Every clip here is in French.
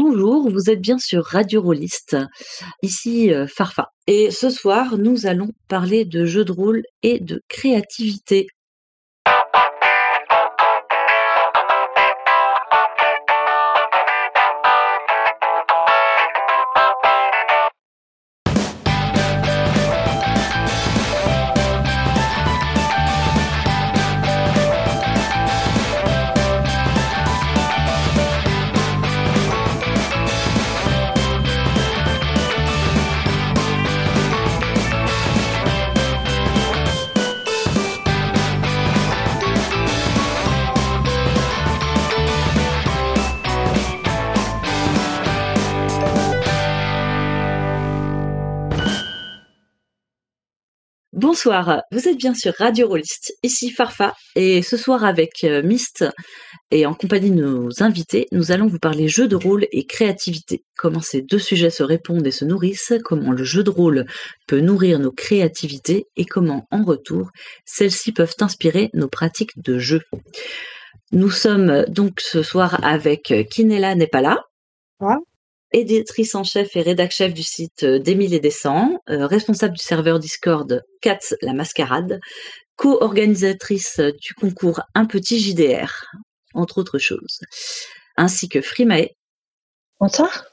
Bonjour, vous êtes bien sur Radio Rolliste, ici euh, Farfa. Et ce soir, nous allons parler de jeux de rôle et de créativité. Bonsoir, vous êtes bien sur Radio Rollist, ici Farfa, et ce soir avec euh, Mist et en compagnie de nos invités, nous allons vous parler jeu de rôle et créativité. Comment ces deux sujets se répondent et se nourrissent, comment le jeu de rôle peut nourrir nos créativités et comment, en retour, celles-ci peuvent inspirer nos pratiques de jeu. Nous sommes donc ce soir avec Kinella n'est pas là éditrice en chef et rédac chef du site euh, d'Émile et Descend, euh, responsable du serveur Discord Cats la Mascarade, co-organisatrice du concours Un Petit JDR, entre autres choses, ainsi que Frimae. Bonsoir.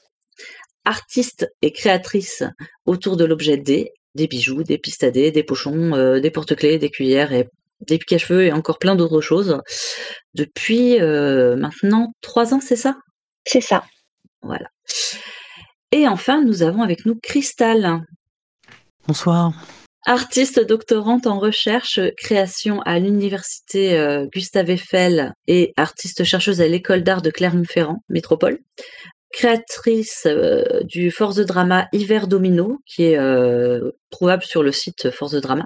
Artiste et créatrice autour de l'objet D, des bijoux, des pistadés, des pochons, euh, des porte-clés, des cuillères et des piques à cheveux et encore plein d'autres choses. Depuis maintenant trois ans, c'est ça? C'est ça. Voilà. Et enfin, nous avons avec nous Cristal. Bonsoir. Artiste doctorante en recherche, création à l'université euh, Gustave Eiffel et artiste chercheuse à l'école d'art de Clermont-Ferrand, métropole. Créatrice euh, du Force de Drama Hiver Domino, qui est euh, trouvable sur le site Force de Drama,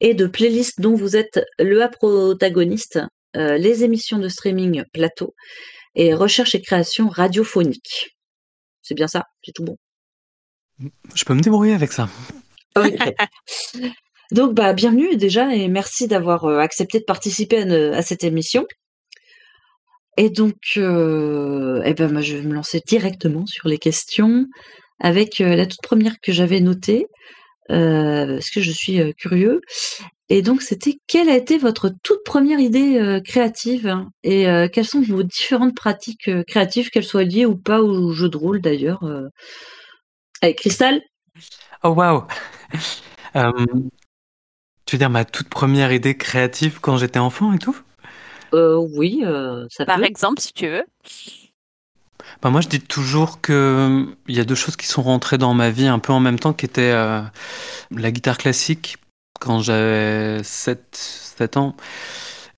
et de playlists dont vous êtes le protagoniste, les émissions de streaming Plateau, et recherche et création radiophonique. C'est bien ça, c'est tout bon. Je peux me débrouiller avec ça. Donc, bah, bienvenue déjà et merci d'avoir euh, accepté de participer à, cette émission. Et donc, euh, eh ben, je vais me lancer directement sur les questions avec euh, la toute première que j'avais notée, parce que je suis curieux? Et donc, c'était quelle a été votre toute première idée euh, créative hein, et euh, quelles sont vos différentes pratiques euh, créatives, qu'elles soient liées ou pas au jeu de rôle d'ailleurs Avec Cristal Oh waouh! Tu veux dire ma toute première idée créative quand j'étais enfant et tout? Oui, ça Par exemple, si tu veux. Bah moi, je dis toujours que il y a deux choses qui sont rentrées dans ma vie un peu en même temps, qui étaient la guitare classique quand j'avais 7, 7 ans.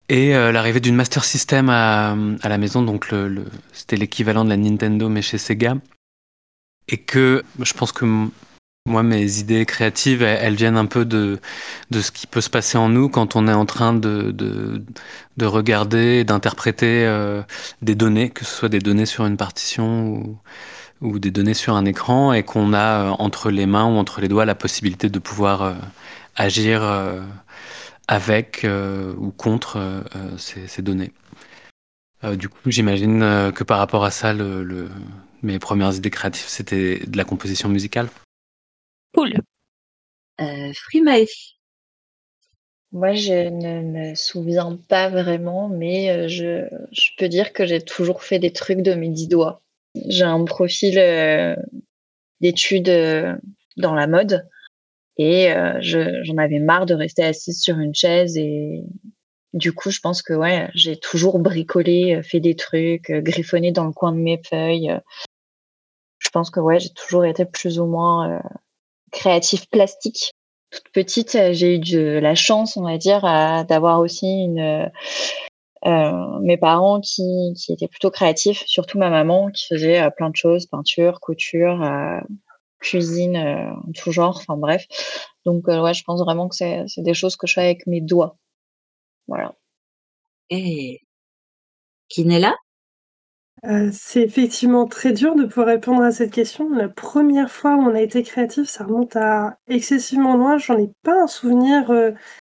Et euh, l'arrivée d'une Master System à, à, la maison, donc c'était l'équivalent de la Nintendo mais chez Sega. Et que je pense que moi, mes idées créatives, elles, viennent un peu de, de ce qui peut se passer en nous quand on est en train de, de, de regarder, d'interpréter euh, des données, que ce soit des données sur une partition ou, ou des données sur un écran, et qu'on a euh, entre les mains ou entre les doigts la possibilité de pouvoir agir euh, avec euh, ou contre euh, ces, données. du coup, j'imagine que par rapport à ça, le, mes premières idées créatives, c'était de la composition musicale. Cool. Euh, Moi, je ne me souviens pas vraiment, mais je, je peux dire que j'ai toujours fait des trucs de mes dix doigts. J'ai un profil d'études dans la mode. Et euh, j'en avais marre de rester assise sur une chaise et du coup, je pense que ouais, j'ai toujours bricolé, euh, fait des trucs, euh, griffonné dans le coin de mes feuilles. Je pense que ouais, j'ai toujours été plus ou moins créatif plastique. Toute petite, j'ai eu de la chance, on va dire, d'avoir aussi une mes parents qui, qui étaient plutôt créatifs, surtout ma maman qui faisait plein de choses, peinture, couture, cuisine euh, en tout genre, enfin bref. Donc euh, ouais, je pense vraiment que c'est des choses que je fais avec mes doigts. Voilà. Et Kinella euh, c'est effectivement très dur de pouvoir répondre à cette question. La première fois où on a été créatif, ça remonte à excessivement loin. J'en ai pas un souvenir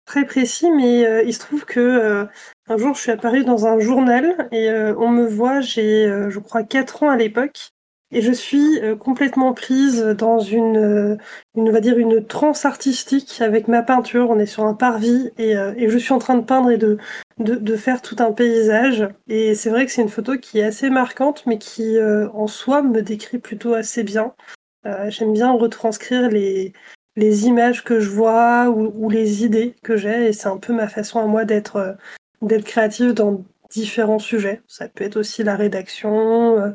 très précis, mais il se trouve que un jour je suis apparue dans un journal et on me voit, j'ai je crois 4 ans à l'époque, Et je suis complètement prise dans une, une, on va dire, une transe artistique avec ma peinture. On est sur un parvis et, et je suis en train de peindre et de, de, de faire tout un paysage. Et c'est vrai que c'est une photo qui est assez marquante, mais qui en soi me décrit plutôt assez bien. J'aime bien retranscrire les, les images que je vois ou, ou les idées que j'ai. Et c'est un peu ma façon à moi d'être d'être créative dans différents sujets. Ça peut être aussi la rédaction, euh, euh,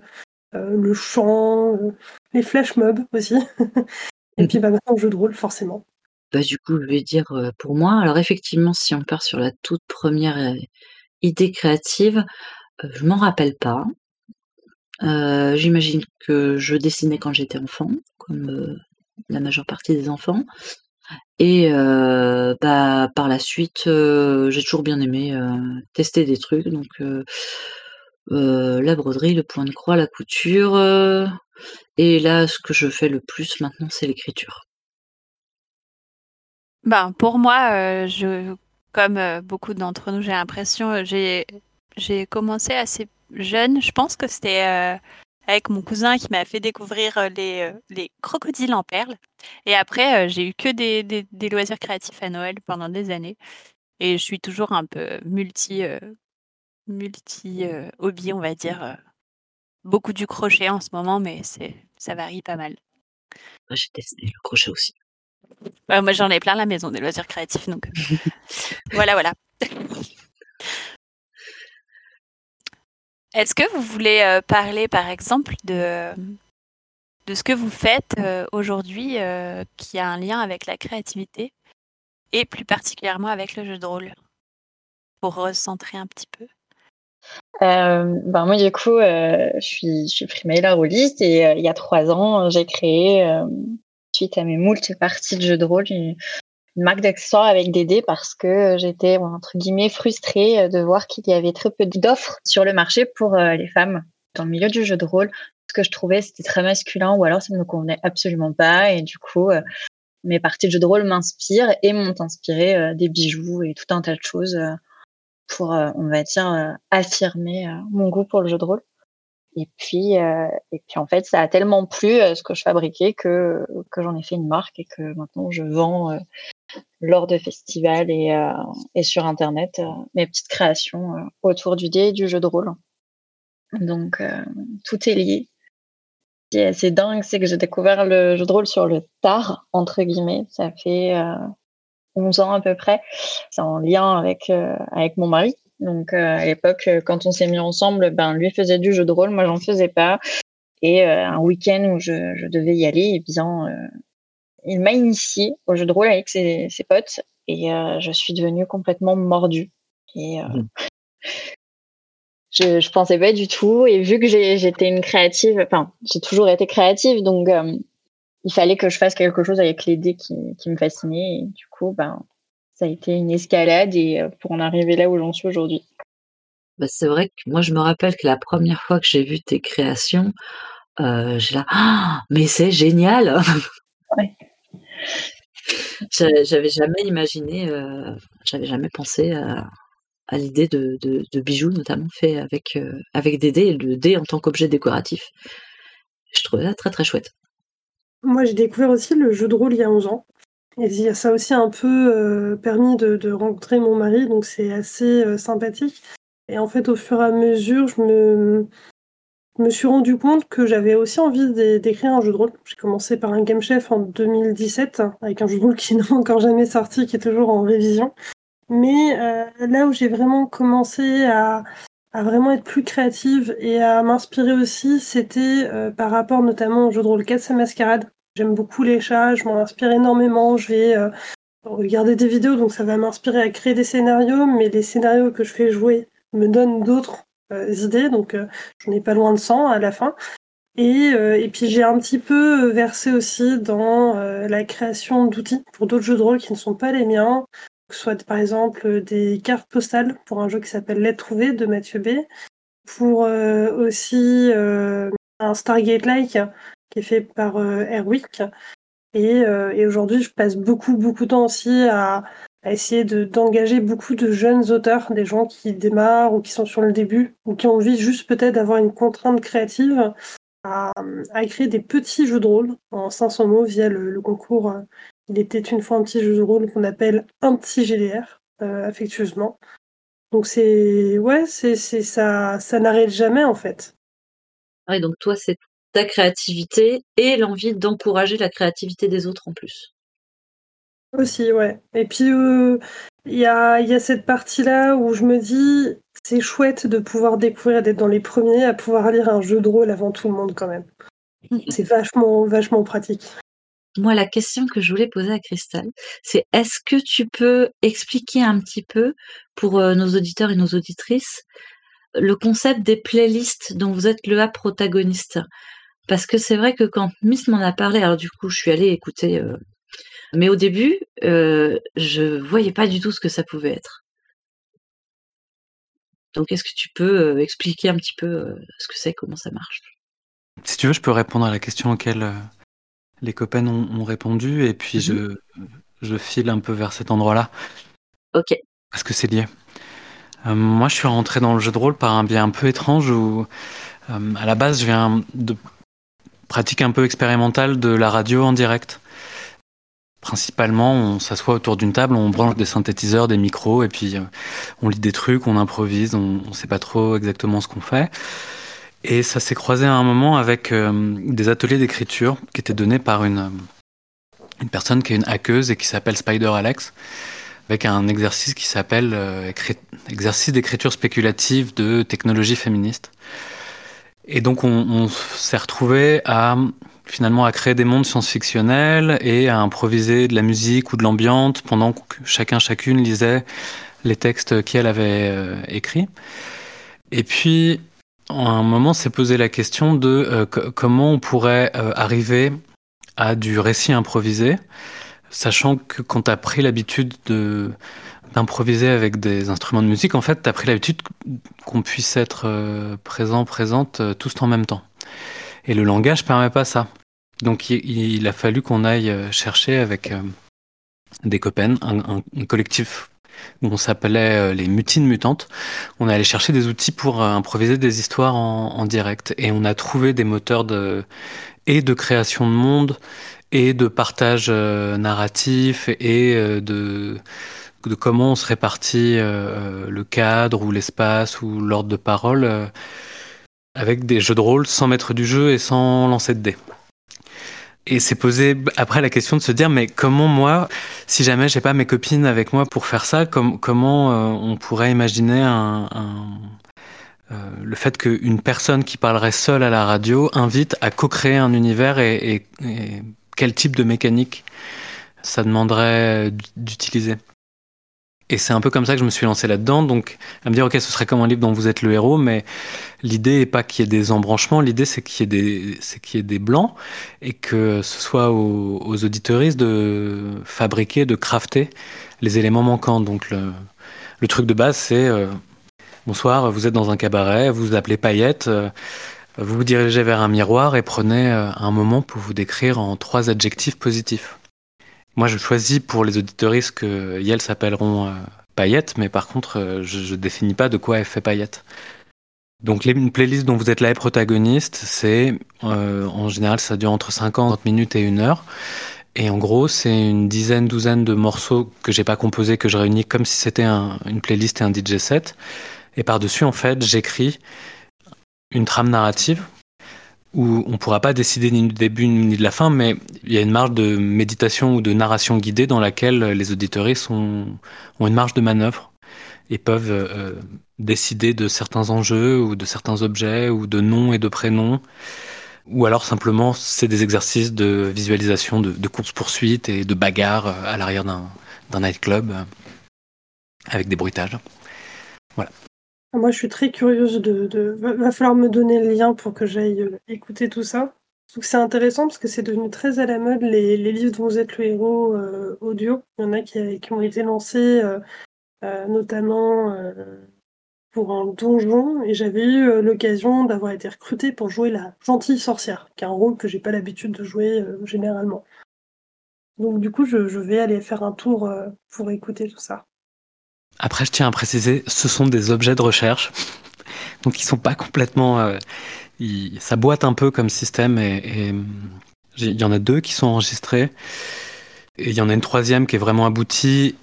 le chant, euh, les flash mobs aussi. Et puis bah, maintenant jeu de rôle, forcément. Bah, du coup, je vais dire pour moi. Alors effectivement, si on part sur la toute première idée créative, je m'en rappelle pas. J'imagine que je dessinais quand j'étais enfant, comme la majeure partie des enfants. Et bah, par la suite, j'ai toujours bien aimé, tester des trucs donc la broderie, le point de croix, la couture, et là, ce que je fais le plus maintenant, c'est l'écriture. Ben, pour moi, je comme, beaucoup d'entre nous, j'ai l'impression, j'ai j'ai commencé assez jeune. Je pense que c'était, avec mon cousin qui m'a fait découvrir euh, les, euh, les crocodiles en perles. Et après, euh, j'ai eu que des, des, loisirs créatifs à Noël pendant des années. Et je suis toujours un peu multi hobby, on va dire. Beaucoup du crochet en ce moment, mais c'est ça varie pas mal. J'ai testé le crochet aussi. Bah, moi, j'en ai plein à la maison, des loisirs créatifs. Donc, voilà, voilà. Est-ce que vous voulez euh, parler, par exemple, de, de ce que vous faites euh, aujourd'hui euh, qui a un lien avec la créativité et plus particulièrement avec le jeu de rôle? Pour recentrer un petit peu. Ben moi, du coup, je suis, je suis primée rôliste et il y a trois ans, j'ai créé, suite à mes moultes parties de jeu de rôle, une marque d'accessoires avec des dés parce que j'étais entre guillemets frustrée de voir qu'il y avait très peu d'offres sur le marché pour euh, les femmes dans le milieu du jeu de rôle. Ce que je trouvais c'était très masculin ou alors ça ne me convenait absolument pas et du coup euh, mes parties de jeu de rôle m'inspirent et m'ont inspiré euh, des bijoux et tout un tas de choses pour on va dire affirmer mon goût pour le jeu de rôle. Et puis, et puis en fait, ça a tellement plu ce que je fabriquais que, que j'en ai fait une marque et que maintenant je vends lors de festivals et, euh, et sur Internet euh, mes petites créations euh, autour du dé et du jeu de rôle. Donc, tout est lié. Ce qui est assez dingue, c'est que j'ai découvert le jeu de rôle sur le tard, entre guillemets. Ça fait 11 ans à peu près. C'est en lien avec, avec mon mari. Donc, à l'époque, quand on s'est mis ensemble, ben, lui faisait du jeu de rôle, moi, j'en faisais pas. Et un week-end où je, je, devais y aller, eh bien, il m'a initié au jeu de rôle avec ses, potes et euh, je suis devenue complètement mordue. Et euh, mmh. je, je pensais pas du tout. Et vu que j'étais une créative, enfin, j'ai toujours été créative, donc euh, il fallait que je fasse quelque chose avec les dés qui, qui me fascinaient. Et du coup, ben, ça a été une escalade et pour en arriver là où j'en suis aujourd'hui. Bah, c'est vrai que moi, je me rappelle que la première fois que j'ai vu tes créations, j'ai là, «Ah, mais c'est génial! Ouais. J'avais jamais imaginé, euh, j'avais jamais pensé à, l'idée de, bijoux, notamment fait avec, euh, avec des dés, et le dé en tant qu'objet décoratif. Je trouvais ça très très chouette. Moi, j'ai découvert aussi le jeu de rôle il y a 11 ans. Et ça a aussi un peu euh, permis de, rencontrer mon mari, donc c'est assez sympathique. Et en fait, au fur et à mesure, je me, suis rendu compte que j'avais aussi envie d'écrire un jeu de rôle. J'ai commencé par un Game Chef en 2017, avec un jeu de rôle qui n'a encore jamais sorti, qui est toujours en révision. Mais euh, là où j'ai vraiment commencé à, vraiment être plus créative et à m'inspirer aussi, c'était euh, par rapport notamment au jeu de rôle 4 Mascarade. J'aime beaucoup les chats, je m'en inspire énormément. Je vais euh, regarder des vidéos, donc ça va m'inspirer à créer des scénarios, mais les scénarios que je fais jouer me donnent d'autres euh, idées, donc euh, j'en ai pas loin de 100 à la fin. Et, et puis j'ai un petit peu versé aussi dans la création d'outils pour d'autres jeux de rôle qui ne sont pas les miens, soit par exemple des cartes postales pour un jeu qui s'appelle Let's Trouver de Mathieu B, pour aussi un Stargate-like fait par Airwick. Et, et aujourd'hui, je passe beaucoup, beaucoup de temps aussi à, à essayer d'engager beaucoup de jeunes auteurs, des gens qui démarrent ou qui sont sur le début, ou qui ont envie juste peut-être d'avoir une contrainte créative, à, créer des petits jeux de rôle en 500 mots via le, concours Il était une fois un petit jeu de rôle qu'on appelle un petit GDR, affectueusement. Donc c'est ouais, c'est ça, ça n'arrête jamais en fait. Oui, donc toi, c'est ta créativité et l'envie d'encourager la créativité des autres en plus. Aussi, ouais. Et puis, euh, il y, a, y, a, cette partie-là où je me dis, c'est chouette de pouvoir découvrir, d'être dans les premiers à pouvoir lire un jeu de rôle avant tout le monde quand même. C'est vachement, vachement pratique. Moi, la question que je voulais poser à Cristal, c'est est-ce que tu peux expliquer un petit peu pour euh, nos auditeurs et nos auditrices le concept des playlists dont vous êtes le A protagoniste? Parce que c'est vrai que quand Miss m'en a parlé, alors du coup, je suis allée écouter euh, mais au début, euh, je voyais pas du tout ce que ça pouvait être. Donc, est-ce que tu peux euh, expliquer un petit peu ce que c'est, comment ça marche? Si tu veux, je peux répondre à la question auquel les copains ont, répondu, et puis je, mmh je file un peu vers cet endroit-là. Ok. Parce que c'est lié. moi, je suis rentré dans le jeu de rôle par un biais un peu étrange où, à la base, je viens de pratique un peu expérimentale de la radio en direct. Principalement, on s'assoit autour d'une table, on branche des synthétiseurs, des micros, et puis euh, on lit des trucs, on improvise, on ne sait pas trop exactement ce qu'on fait. Et ça s'est croisé à un moment avec euh, des ateliers d'écriture qui étaient donnés par une, euh, une personne qui est une hackeuse et qui s'appelle Spider Alex, avec un exercice qui s'appelle exercice d'écriture spéculative de technologie féministe. Et donc on, s'est retrouvé à finalement à créer des mondes science-fictionnels et à improviser de la musique ou de l'ambiance pendant que chacun chacune lisait les textes qu'elle avait euh, écrits. Et puis, à un moment, s'est posé la question de euh, comment on pourrait euh, arriver à du récit improvisé, sachant que quand tu as pris l'habitude de d'improviser avec des instruments de musique, en fait, tu as pris l'habitude qu'on puisse être présent, présente tous en même temps. Et le langage permet pas ça. Donc il, a fallu qu'on aille euh, chercher avec euh, des copains, un, collectif où on s'appelait euh, les mutines mutantes. On est allé chercher des outils pour improviser des histoires en, direct. Et on a trouvé des moteurs de, et de création de monde et de partage narratif et de, de comment on se répartit le cadre ou l'espace ou l'ordre de parole avec des jeux de rôle sans mettre du jeu et sans lancer de dés. Et c'est posé après la question de se dire mais comment moi, si jamais j'ai pas mes copines avec moi pour faire ça, comment euh, on pourrait imaginer euh, le fait qu'une personne qui parlerait seule à la radio invite à co-créer un univers et quel type de mécanique ça demanderait d'utiliser? Et c'est un peu comme ça que je me suis lancé là-dedans, donc à me dire ok ce serait comme un livre dont vous êtes le héros, mais l'idée n'est pas qu'il y ait des embranchements, l'idée c'est qu'il y ait des blancs et que ce soit aux, aux auditeuristes de fabriquer, de crafter les éléments manquants. Donc le, le truc de base c'est euh, bonsoir, vous êtes dans un cabaret, vous vous appelez Paillette, euh, vous vous dirigez vers un miroir et prenez euh, un moment pour vous décrire en trois adjectifs positifs. Moi, je choisis pour les auditoristes que Yel s'appelleront euh, paillettes, mais par contre, euh, je, ne définis pas de quoi elle fait paillettes. Donc, les, une playlist dont vous êtes là protagoniste, c'est euh, en général, ça dure entre 50 minutes et une heure. Et en gros, c'est une dizaine, douzaine de morceaux que j'ai pas composés, que je réunis comme si c'était un, une playlist et un DJ set. Et par-dessus, en fait, j'écris une trame narrative où on ne pourra pas décider ni du début ni de la fin, mais il y a une marge de méditation ou de narration guidée dans laquelle les auditories ont une marge de manœuvre et peuvent euh, décider de certains enjeux ou de certains objets ou de noms et de prénoms. Ou alors simplement, c'est des exercices de visualisation de, de course-poursuite et de bagarre à l'arrière d'un nightclub avec des bruitages. Voilà. Moi, je suis très curieuse de, de... Va falloir me donner le lien pour que j'aille euh, écouter tout ça. c'est intéressant parce que c'est devenu très à la mode les, livres dont vous êtes le héros euh, audio. Il y en a qui, qui ont été lancés, euh, notamment pour un donjon, et j'avais eu l'occasion d'avoir été recrutée pour jouer la gentille sorcière, qui est un rôle que j'ai pas l'habitude de jouer généralement. Donc du coup, je, je, vais aller faire un tour pour écouter tout ça. Après, je tiens à préciser, ce sont des objets de recherche. Donc ils sont pas complètement. Euh, ça boite un peu comme système et il y en a deux qui sont enregistrés et il y en a une troisième qui est vraiment aboutie.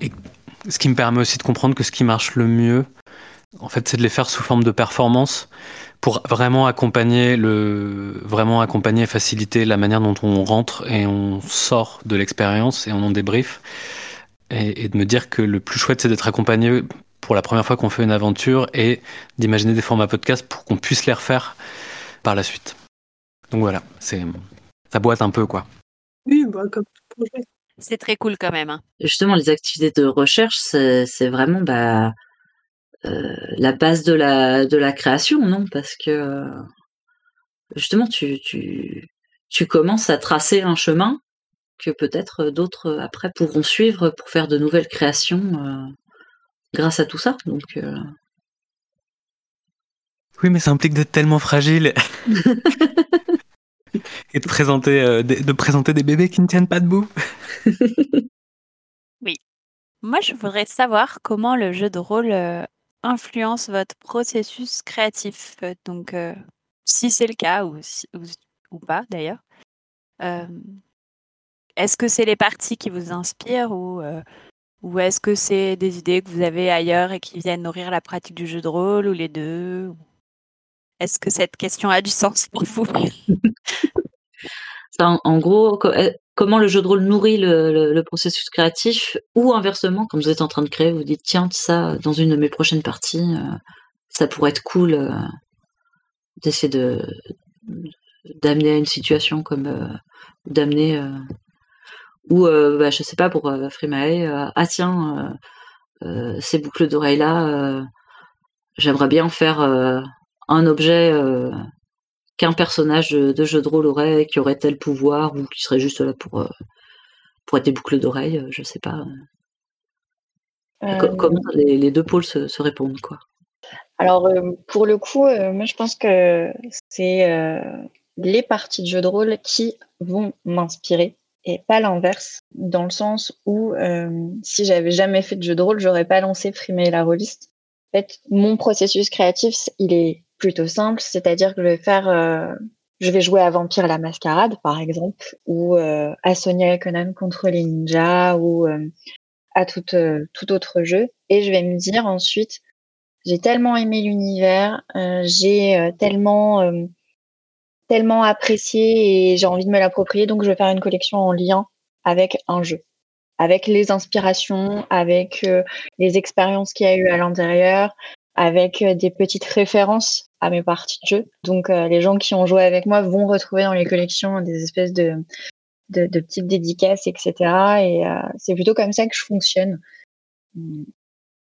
Et, ce qui me permet aussi de comprendre que ce qui marche le mieux, en fait, c'est de les faire sous forme de performance pour vraiment accompagner vraiment accompagner et faciliter la manière dont on rentre et on sort de l'expérience et on en débrief. Et, et, de me dire que le plus chouette, c'est d'être accompagné pour la première fois qu'on fait une aventure et d'imaginer des formats podcast pour qu'on puisse les refaire par la suite. Donc voilà, c'est ça boite un peu quoi. Oui, bah, comme tout projet. C'est très cool quand même. Hein. Justement, les activités de recherche, c'est vraiment bah, euh, la base de la, de la création, non? Parce que justement, tu, tu, tu commences à tracer un chemin que peut-être d'autres après pourront suivre pour faire de nouvelles créations euh, grâce à tout ça. Donc, euh. Oui, mais ça implique d'être tellement fragile. et de présenter, euh, de, présenter des bébés qui ne tiennent pas debout. oui. Moi, je voudrais savoir comment le jeu de rôle euh, influence votre processus créatif. Donc, euh, si c'est le cas, ou, ou, pas d'ailleurs. Est-ce que c'est les parties qui vous inspirent ou, ou est-ce que c'est des idées que vous avez ailleurs et qui viennent nourrir la pratique du jeu de rôle ou les deux Est-ce que cette question a du sens pour vous? En, gros, eh, comment le jeu de rôle nourrit le, processus créatif, ou inversement, quand vous êtes en train de créer, vous dites tiens, ça, dans une de mes prochaines parties, euh, ça pourrait être cool euh, d'essayer de d'amener à une situation comme euh, d'amener ou bah, je sais pas pour Frimae ah tiens ces boucles d'oreilles là j'aimerais bien faire un objet qu'un personnage de, jeu de rôle aurait, qui aurait tel pouvoir, ou qui serait juste là pour, euh, pour être des boucles d'oreilles, euh, je sais pas. Euh. Comment les, deux pôles se, répondent, quoi. Alors, pour le coup, moi je pense que c'est les parties de jeu de rôle qui vont m'inspirer et pas l'inverse, dans le sens où si j'avais jamais fait de jeu de rôle, j'aurais pas lancé Frimer la Rolliste. En fait, mon processus créatif, il est plutôt simple, c'est-à-dire que je vais faire, euh, je vais jouer à Vampire la Mascarade, par exemple, ou euh, à Sonia et Conan contre les ninjas, ou euh, à tout, tout autre jeu, et je vais me dire ensuite, j'ai tellement aimé l'univers, j'ai tellement tellement apprécié et j'ai envie de me l'approprier, donc je vais faire une collection en lien avec un jeu, avec les inspirations, avec les expériences qu'il y a eu à l'intérieur, avec des petites références à mes parties de jeu. Donc euh, les gens qui ont joué avec moi vont retrouver dans les collections des espèces de, de, petites dédicaces, etc. Et euh, c'est plutôt comme ça que je fonctionne.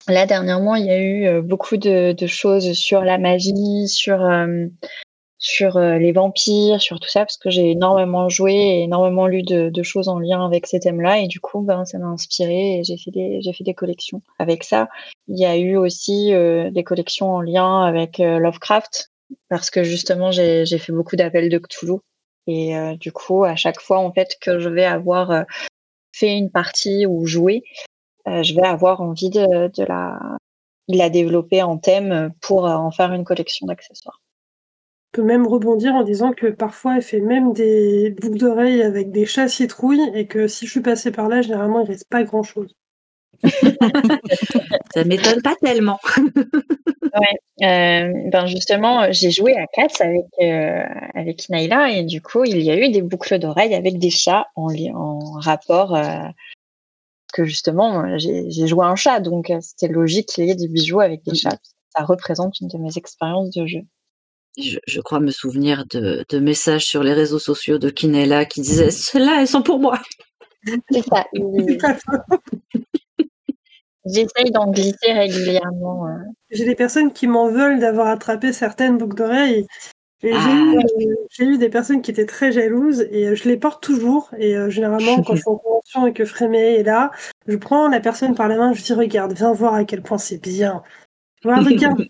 Là, dernièrement, il y a eu euh, beaucoup de choses sur la magie, sur sur euh, les vampires, sur tout ça, parce que j'ai énormément joué et énormément lu de, de, choses en lien avec ces thèmes-là, et du coup, ben, ça m'a inspiré et j'ai fait des j'ai fait des collections avec ça. Il y a eu aussi euh, des collections en lien avec euh, Lovecraft, parce que justement, j'ai j'ai fait beaucoup d'appels de Cthulhu, et du coup, à chaque fois en fait que je vais avoir fait une partie ou joué, je vais avoir envie de, de la de la développer en thème pour en faire une collection d'accessoires peut même rebondir en disant que parfois elle fait même des boucles d'oreilles avec des chats citrouilles et que si je suis passée par là, généralement il reste pas grand chose. ça m'étonne pas tellement. ouais, euh, ben justement, j'ai joué à Cats avec euh, avec Naila et du coup il y a eu des boucles d'oreilles avec des chats en, en rapport. Euh, que justement, j'ai joué un chat, donc c'était logique qu'il y ait des bijoux avec des chats. Ça représente une de mes expériences de jeu je, crois me souvenir de, messages sur les réseaux sociaux de Kinella qui disaient Celles-là, elles sont pour moi. C'est ça. J'essaye d'en glisser régulièrement. Euh. J'ai des personnes qui m'en veulent d'avoir attrapé certaines boucles d'oreilles. Ah. J'ai eu, des personnes qui étaient très jalouses et euh, je les porte toujours. Et euh, généralement, quand je suis en convention et que Frémé est là, je prends la personne par la main, je dis Regarde, viens voir à quel point c'est bien. regarde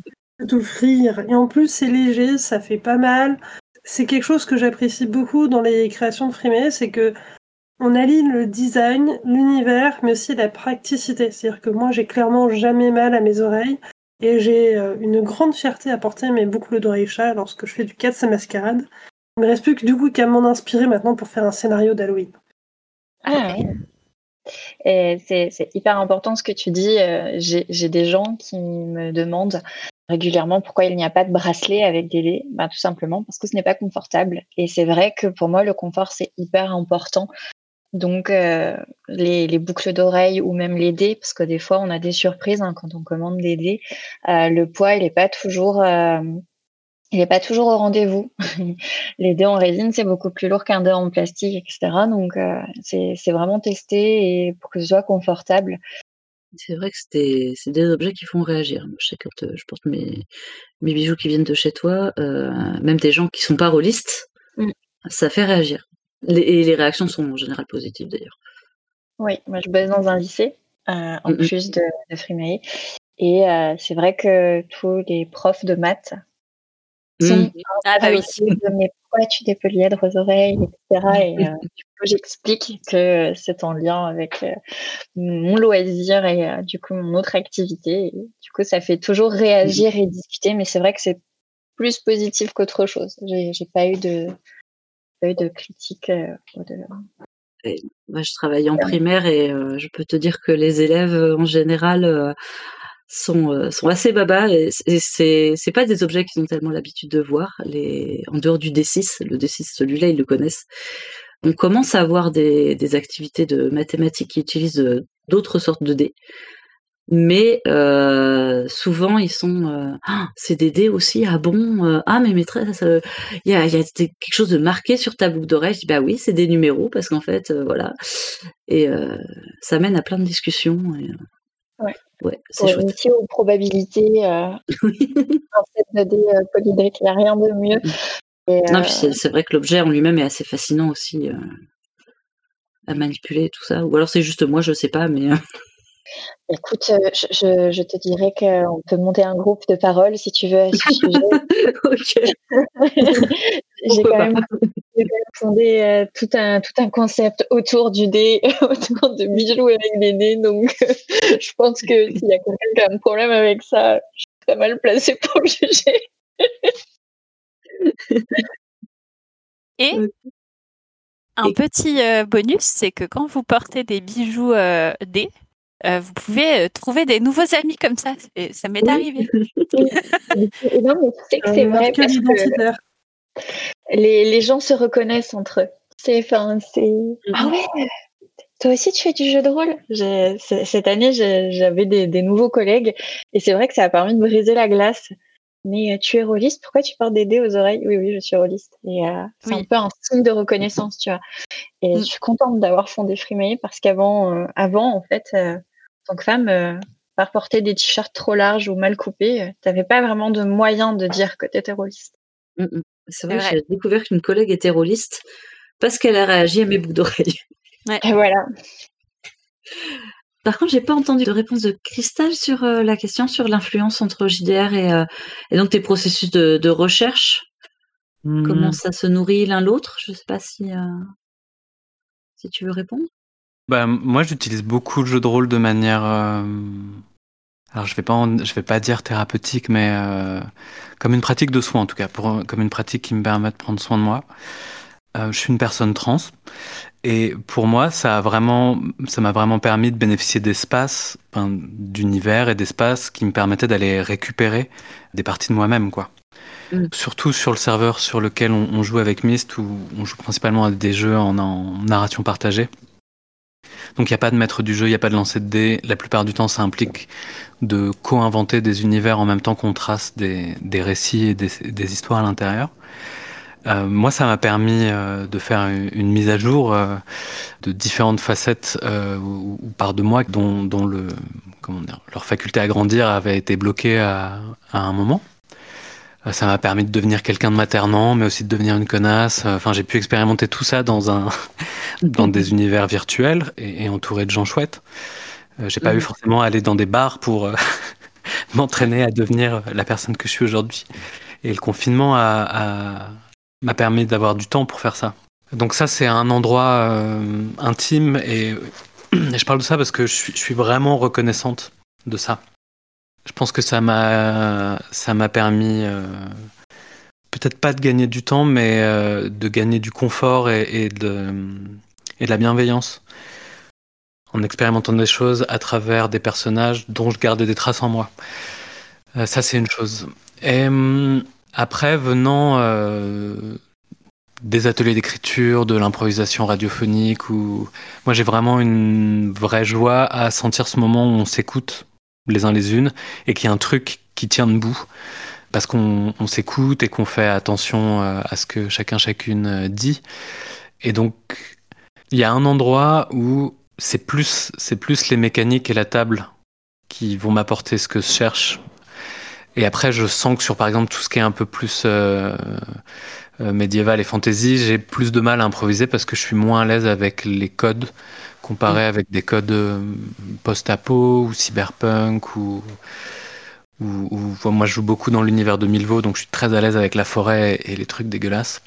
t'offrir. Et en plus, c'est léger, ça fait pas mal. C'est quelque chose que j'apprécie beaucoup dans les créations de Frimé, c'est que on allie le design, l'univers, mais aussi la praticité. C'est-à-dire que moi, j'ai clairement jamais mal à mes oreilles. Et j'ai une grande fierté à porter mes boucles d'oreilles chat lorsque je fais du Cats mascarade. Il me reste plus que du coup qu'à m'en inspirer maintenant pour faire un scénario d'Halloween. Ah oui. c'est hyper important ce que tu dis. J'ai des gens qui me demandent régulièrement pourquoi il n'y a pas de bracelet avec des dés. Ben, tout simplement parce que ce n'est pas confortable. Et c'est vrai que pour moi, le confort, c'est hyper important. Donc, euh, les, boucles d'oreilles ou même les dés, parce que des fois, on a des surprises hein, quand on commande des dés. Euh, le poids, il n'est pas toujours... Euh, il n'est pas toujours au rendez-vous. les dés en résine, c'est beaucoup plus lourd qu'un dé en plastique, etc. Donc, c'est vraiment testé et pour que ce soit confortable. C'est vrai que c'est c'est des objets qui font réagir. je sais quand je porte mes, mes bijoux qui viennent de chez toi, même des gens qui sont pas rôlistes, mmh. ça fait réagir et les réactions sont en général positives d'ailleurs. Oui, moi je bosse dans un lycée, euh, en plus de, de Et euh, c'est vrai que tous les profs de maths sont mmh. ah, bah oui. mais pourquoi tu dépolièdres aux oreilles, etc. Et euh, du coup, j'explique que c'est en lien avec mon loisir et du coup mon autre activité. Et, du coup, ça fait toujours réagir et discuter, mais c'est vrai que c'est plus positif qu'autre chose. J'ai pas eu de, de critiques. Euh, moi, je travaille en primaire et euh, je peux te dire que les élèves euh, en général sont, sont assez babas et, c'est c'est pas des objets qu'ils ont tellement l'habitude de voir. Les, en dehors du D6, le D6, celui-là, ils le connaissent. On commence à avoir des, des activités de mathématiques qui utilisent d'autres sortes de dés mais euh, souvent ils sont euh, ah, c'est des dés aussi ah bon euh, ah mais maîtresse il y a, y a quelque chose de marqué sur ta boucle d'oreille je dis bah oui c'est des numéros parce qu'en fait voilà et ça mène à plein de discussions ouais c'est chouette. aussi aux probabilités en fait de dés polydriques il n'y a rien de mieux. Mmh. non c'est vrai que l'objet en lui-même est assez fascinant aussi à manipuler tout ça. Ou alors c'est juste moi je sais pas mais Écoute, euh, je, je, te dirais qu'on peut monter un groupe de parole si tu veux à ce sujet. J'ai quand, même fondé euh, tout, un, tout un concept autour du dé, autour de bijoux avec des dés. Donc, je pense que s'il y a quelqu'un qui a un problème avec ça, je suis pas mal placée pour le juger. Et un petit euh, bonus, c'est que quand vous portez des bijoux dés, euh, vous pouvez euh, trouver des nouveaux amis comme ça. ça m'est arrivé. non, mais c'est que c'est vrai parce que les, les, gens se reconnaissent entre eux. C'est, enfin, c'est. Ah ouais. Toi aussi, tu fais du jeu de rôle? Cette année, j'avais des, des, nouveaux collègues et c'est vrai que ça a permis de briser la glace. Mais euh, tu es rôliste, pourquoi tu portes des dés aux oreilles? Oui, oui, je suis rôliste. Et c'est un peu un signe de reconnaissance, tu vois. Et mm. je suis contente d'avoir fondé Frimaye parce qu'avant, avant, en fait, tant que femme, euh, par porter des t-shirts trop larges ou mal coupés, euh, tu n'avais pas vraiment de moyen de dire que tu étais rôliste. Mmh, mmh. C'est vrai, j'ai découvert qu'une collègue était rôliste parce qu'elle a réagi à mes boucles d'oreilles. Et voilà. Par contre, j'ai pas entendu de réponse de Cristal sur euh, la question sur l'influence entre JDR et, donc tes processus de, recherche. Comment mmh. ça se nourrit l'un l'autre? Je sais pas si, si tu veux répondre. Bah, moi, j'utilise beaucoup le jeu de rôle de manière. Euh, alors, je vais pas, je vais pas dire thérapeutique, mais euh, comme une pratique de soin en tout cas, pour, comme une pratique qui me permet de prendre soin de moi. Euh, je suis une personne trans et pour moi, ça a vraiment, ça m'a vraiment permis de bénéficier d'espace, d'univers et d'espace qui me permettaient d'aller récupérer des parties de moi-même, quoi. Mm. Surtout sur le serveur sur lequel on, joue avec Myst, où on joue principalement à des jeux en narration partagée. Donc il n'y a pas de maître du jeu, il n'y a pas de lancer de dés. La plupart du temps, ça implique de co-inventer des univers en même temps qu'on trace des, récits et des, histoires à l'intérieur. Euh, moi, ça m'a permis euh, de faire une, mise à jour euh, de différentes facettes ou, par de moi dont, leur faculté à grandir avait été bloquée à un moment. Euh, ça m'a permis de devenir quelqu'un de maternant, mais aussi de devenir une connasse. Euh, enfin, j'ai pu expérimenter tout ça dans un, dans des univers virtuels et, entouré de gens chouettes. Euh, j'ai pas eu mhm. forcément à aller dans des bars pour m'entraîner à devenir la personne que je suis aujourd'hui. Et le confinement a, m'a permis d'avoir du temps pour faire ça. Donc ça, c'est un endroit intime et, et, je parle de ça parce que je suis, je suis vraiment reconnaissante de ça. Je pense que ça m'a ça m'a permis peut-être pas de gagner du temps, mais de gagner du confort et, de, et de la bienveillance en expérimentant des choses à travers des personnages dont je gardais des traces en moi. ça, c'est une chose. Et hum, après, venant des ateliers d'écriture, de l'improvisation radiophonique, ou moi j'ai vraiment une vraie joie à sentir ce moment où on s'écoute les uns les unes et qu'il y a un truc qui tient debout parce qu'on s'écoute et qu'on fait attention euh, à ce que chacun chacune euh, dit. Et donc il y a un endroit où c'est plus c'est plus les mécaniques et la table qui vont m'apporter ce que je cherche. Et après, je sens que sur, par exemple, tout ce qui est un peu plus euh, médiéval et fantasy, j'ai plus de mal à improviser parce que je suis moins à l'aise avec les codes comparé mm. avec des codes euh, post-apo ou cyberpunk ou, ou, moi je joue beaucoup dans l'univers de Milvaux donc je suis très à l'aise avec la forêt et les trucs dégueulasses.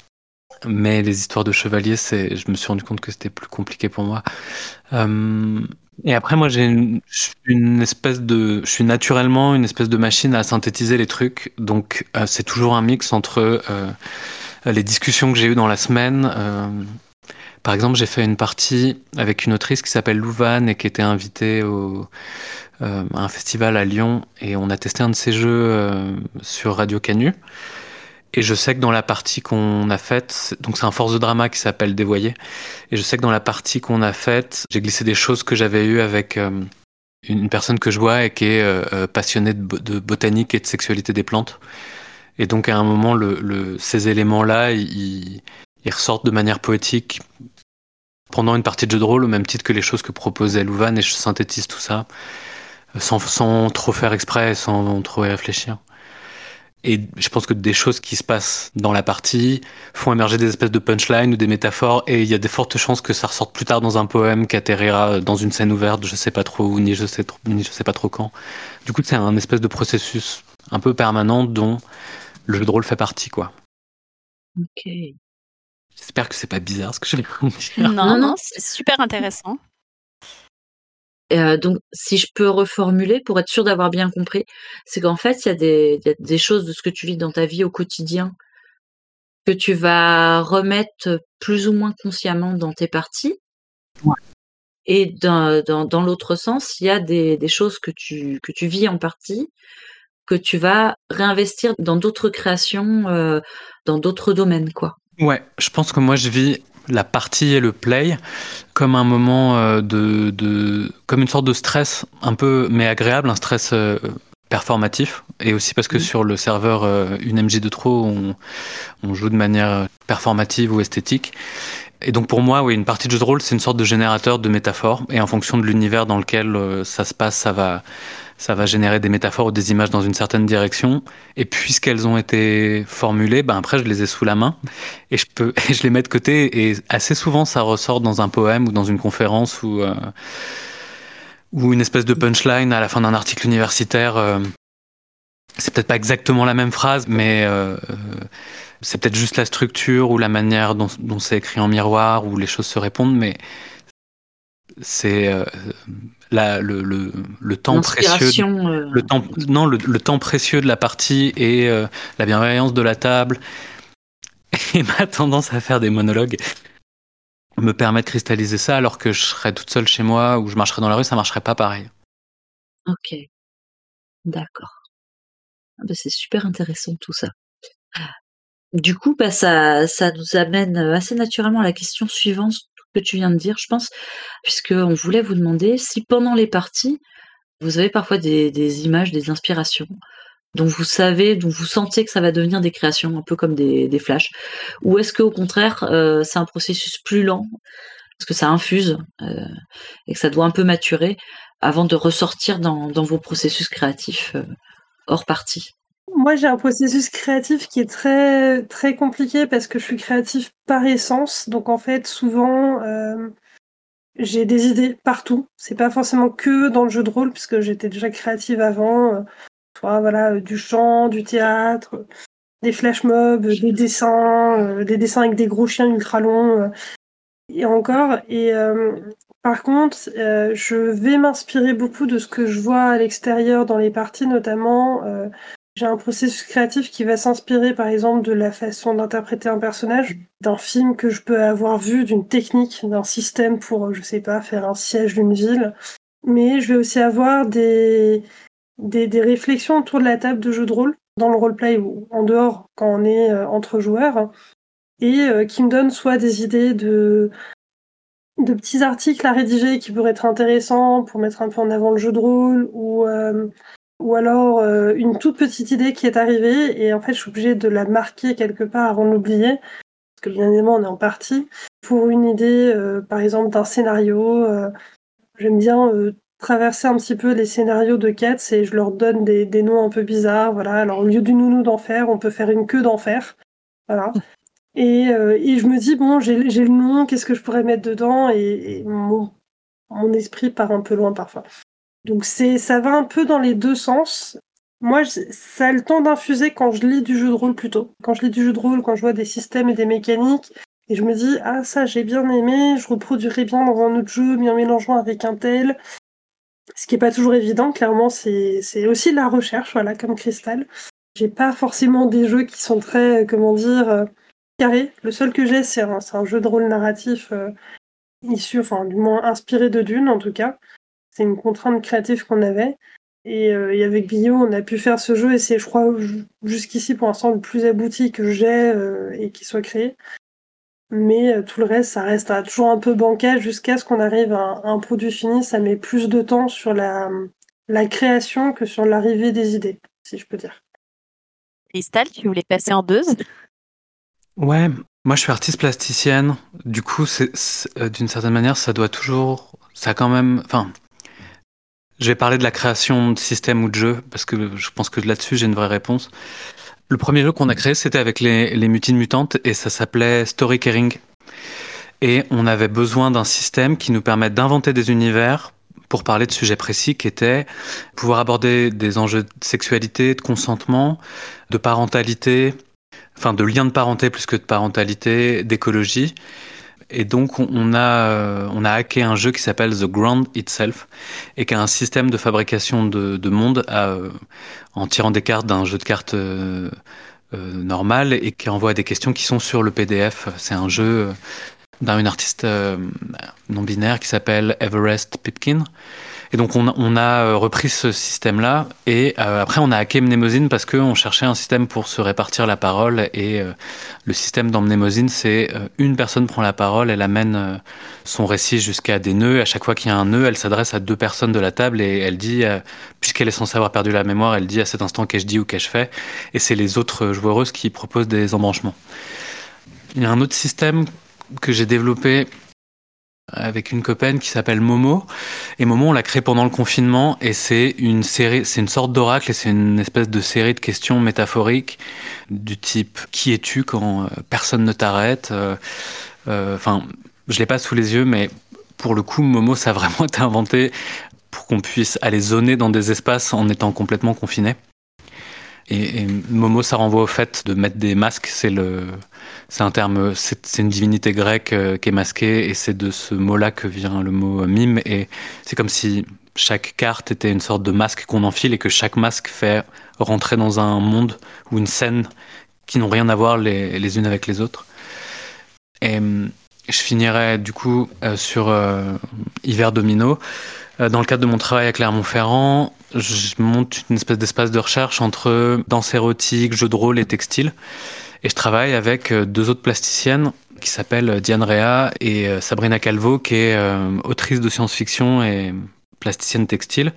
Mais les histoires de chevaliers, c'est, je me suis rendu compte que c'était plus compliqué pour moi. Euh, et après, moi, j'ai une, espèce de, je suis naturellement une espèce de machine à synthétiser les trucs. Donc, c'est toujours un mix entre euh, les discussions que j'ai eues dans la semaine. Euh, par exemple, j'ai fait une partie avec une autrice qui s'appelle Louvain et qui était invitée au, euh, à un festival à Lyon et on a testé un de ses jeux sur Radio Canu. Et je sais que dans la partie qu'on a faite, donc c'est un force de drama qui s'appelle Dévoyé, et je sais que dans la partie qu'on a faite, j'ai glissé des choses que j'avais eues avec une personne que je vois et qui est passionnée de, botanique et de sexualité des plantes. Et donc à un moment, le, ces éléments-là, ils, ressortent de manière poétique pendant une partie de jeu de rôle, au même titre que les choses que proposait Louvain, et je synthétise tout ça sans, sans trop faire exprès, sans trop y réfléchir. Et je pense que des choses qui se passent dans la partie font émerger des espèces de punchlines ou des métaphores, et il y a des fortes chances que ça ressorte plus tard dans un poème qui atterrira dans une scène ouverte, je sais pas trop où, ni je sais, ni je sais pas trop quand. Du coup, c'est un espèce de processus un peu permanent dont le jeu de rôle fait partie, quoi. Ok. J'espère que c'est pas bizarre ce que je vais dire. Non, non, c'est super intéressant. Euh, donc, si je peux reformuler pour être sûr d'avoir bien compris, c'est qu'en fait, il y, y, a des choses de ce que tu vis dans ta vie au quotidien que tu vas remettre plus ou moins consciemment dans tes parties. Ouais. Et dans, dans, dans l'autre sens, il y a des, des, choses que tu, que tu vis en partie que tu vas réinvestir dans d'autres créations, euh, dans d'autres domaines, quoi. Ouais, je pense que moi je vis la partie et le play comme un moment euh, de, de, comme une sorte de stress un peu mais agréable, un stress euh, performatif. Et aussi parce que mmh. sur le serveur une MJ de trop on, on, joue de manière performative ou esthétique. Et donc pour moi oui une partie de jeu de rôle c'est une sorte de générateur de métaphores. Et en fonction de l'univers dans lequel ça se passe ça va ça va générer des métaphores ou des images dans une certaine direction. Et puisqu'elles ont été formulées, ben après je les ai sous la main et je peux, je les mets de côté. Et assez souvent, ça ressort dans un poème ou dans une conférence ou euh, ou une espèce de punchline à la fin d'un article universitaire. Euh, c'est peut-être pas exactement la même phrase, mais euh, c'est peut-être juste la structure ou la manière dont, dont c'est écrit en miroir où les choses se répondent, mais c'est le, le, temps précieux, euh. le temps, non, le, temps précieux de la partie et euh, la bienveillance de la table et ma tendance à faire des monologues me permet de cristalliser ça alors que je serais toute seule chez moi ou je marcherais dans la rue, ça marcherait pas pareil. Ok, d'accord. Ah bah, c'est super intéressant tout ça. Du coup, bah, ça, ça nous amène assez naturellement à la question suivante que tu viens de dire, je pense, puisqu'on voulait vous demander si pendant les parties, vous avez parfois des, images, des inspirations, dont vous savez, dont vous sentez que ça va devenir des créations, un peu comme des, flashs, ou est-ce qu'au contraire, euh, c'est un processus plus lent, parce que ça infuse, euh, et que ça doit un peu maturer, avant de ressortir dans, vos processus créatifs euh, hors partie? Moi, j'ai un processus créatif qui est très, très compliqué parce que je suis créatif par essence. Donc, en fait, souvent, euh, j'ai des idées partout. C'est pas forcément que dans le jeu de rôle, puisque j'étais déjà créative avant. Euh, soit voilà, euh, du chant, du théâtre, des flash mobs, des dessins, des dessins avec des gros chiens ultra longs. et encore. Et par contre, je vais m'inspirer beaucoup de ce que je vois à l'extérieur dans les parties, notamment. J'ai un processus créatif qui va s'inspirer, par exemple, de la façon d'interpréter un personnage, d'un film que je peux avoir vu, d'une technique, d'un système pour, je sais pas, faire un siège d'une ville. Mais je vais aussi avoir des, des, des, réflexions autour de la table de jeu de rôle, dans le roleplay ou en dehors, quand on est entre joueurs, et qui me donnent soit des idées de de petits articles à rédiger qui pourraient être intéressants pour mettre un peu en avant le jeu de rôle ou euh, ou alors euh, une toute petite idée qui est arrivée et en fait je suis obligée de la marquer quelque part avant de l'oublier. Parce que bien évidemment on est en partie pour une idée euh, par exemple d'un scénario j'aime bien traverser un petit peu les scénarios de quêtes et je leur donne des, des noms un peu bizarres voilà. Alors au lieu du nounou d'enfer on peut faire une queue d'enfer voilà. Et, euh, et, je me dis, bon, j'ai le nom, qu'est-ce que je pourrais mettre dedans? Et, mon, mon, esprit part un peu loin parfois. Donc c'est ça va un peu dans les deux sens. Moi, ça a le temps d'infuser quand je lis du jeu de rôle plutôt. Quand je lis du jeu de rôle, quand je vois des systèmes et des mécaniques, et je me dis, ah ça j'ai bien aimé, je reproduirais bien dans un autre jeu, mais en mélangeant avec un tel. Ce qui est pas toujours évident, clairement, c'est aussi la recherche, voilà, comme Cristal. J'ai pas forcément des jeux qui sont très, comment dire, euh, le seul que j'ai, c'est un, jeu de rôle narratif euh, issu, enfin, du moins inspiré de Dune, en tout cas. C'est une contrainte créative qu'on avait. Et, euh, avec Billot, on a pu faire ce jeu et c'est, je crois, jusqu'ici pour l'instant le plus abouti que j'ai euh, et qui soit créé. Mais tout le reste, ça reste toujours un peu bancal jusqu'à ce qu'on arrive à un, produit fini. Ça met plus de temps sur la, la création que sur l'arrivée des idées, si je peux dire. Cristal, tu voulais passer en deux? Ouais, moi je suis artiste plasticienne. Du coup, c'est, euh, d'une certaine manière, ça doit toujours. Ça quand même. Enfin, je vais parler de la création de systèmes ou de jeux, parce que je pense que là-dessus j'ai une vraie réponse. Le premier jeu qu'on a créé, c'était avec les, mutines mutantes et ça s'appelait Story Caring. Et on avait besoin d'un système qui nous permette d'inventer des univers pour parler de sujets précis qui étaient pouvoir aborder des enjeux de sexualité, de consentement, de parentalité, enfin de lien de parenté plus que de parentalité, d'écologie. Et donc on a, euh, on a hacké un jeu qui s'appelle The Ground Itself et qui a un système de fabrication de, de monde euh, en tirant des cartes d'un jeu de cartes euh, normal et qui envoie des questions qui sont sur le PDF. C'est un jeu d'un artiste non binaire qui s'appelle Everest Pipkin et donc on, a euh, repris ce système-là et euh, après on a hacké Mnemosyne parce qu'on cherchait un système pour se répartir la parole et euh, le système dans Mnemosyne c'est une personne prend la parole, elle amène son récit jusqu'à des nœuds. À chaque fois qu'il y a un nœud, elle s'adresse à deux personnes de la table et elle dit, puisqu'elle est censée avoir perdu la mémoire, elle dit à cet instant qu'ai-je dit ou qu'ai-je fait. Et c'est les autres joueuses qui proposent des embranchements. Il y a un autre système que j'ai développé avec une copaine qui s'appelle Momo. Et Momo, on l'a créé pendant le confinement et c'est une série, c'est une sorte d'oracle et c'est une espèce de série de questions métaphoriques du type qui es-tu quand euh, personne ne t'arrête. Euh, euh, enfin, je l'ai pas sous les yeux, mais pour le coup, Momo, ça a vraiment été inventé pour qu'on puisse aller zoner dans des espaces en étant complètement confiné. Et, Momo, ça renvoie au fait de mettre des masques. C'est le, c'est un terme, c'est une divinité grecque euh, qui est masquée, et c'est de ce mot-là que vient le mot mime. Et c'est comme si chaque carte était une sorte de masque qu'on enfile et que chaque masque fait rentrer dans un monde ou une scène qui n'ont rien à voir les, les, unes avec les autres. Et je finirai du coup euh, sur euh, Hiver Domino. Dans le cadre de mon travail à Clermont-Ferrand, je monte une espèce d'espace de recherche entre danse érotique, jeux de rôle et textile. Et je travaille avec euh, deux autres plasticiennes qui s'appellent Diane Rea et euh, Sabrina Calvo, qui est euh, autrice de science-fiction et plasticienne textile.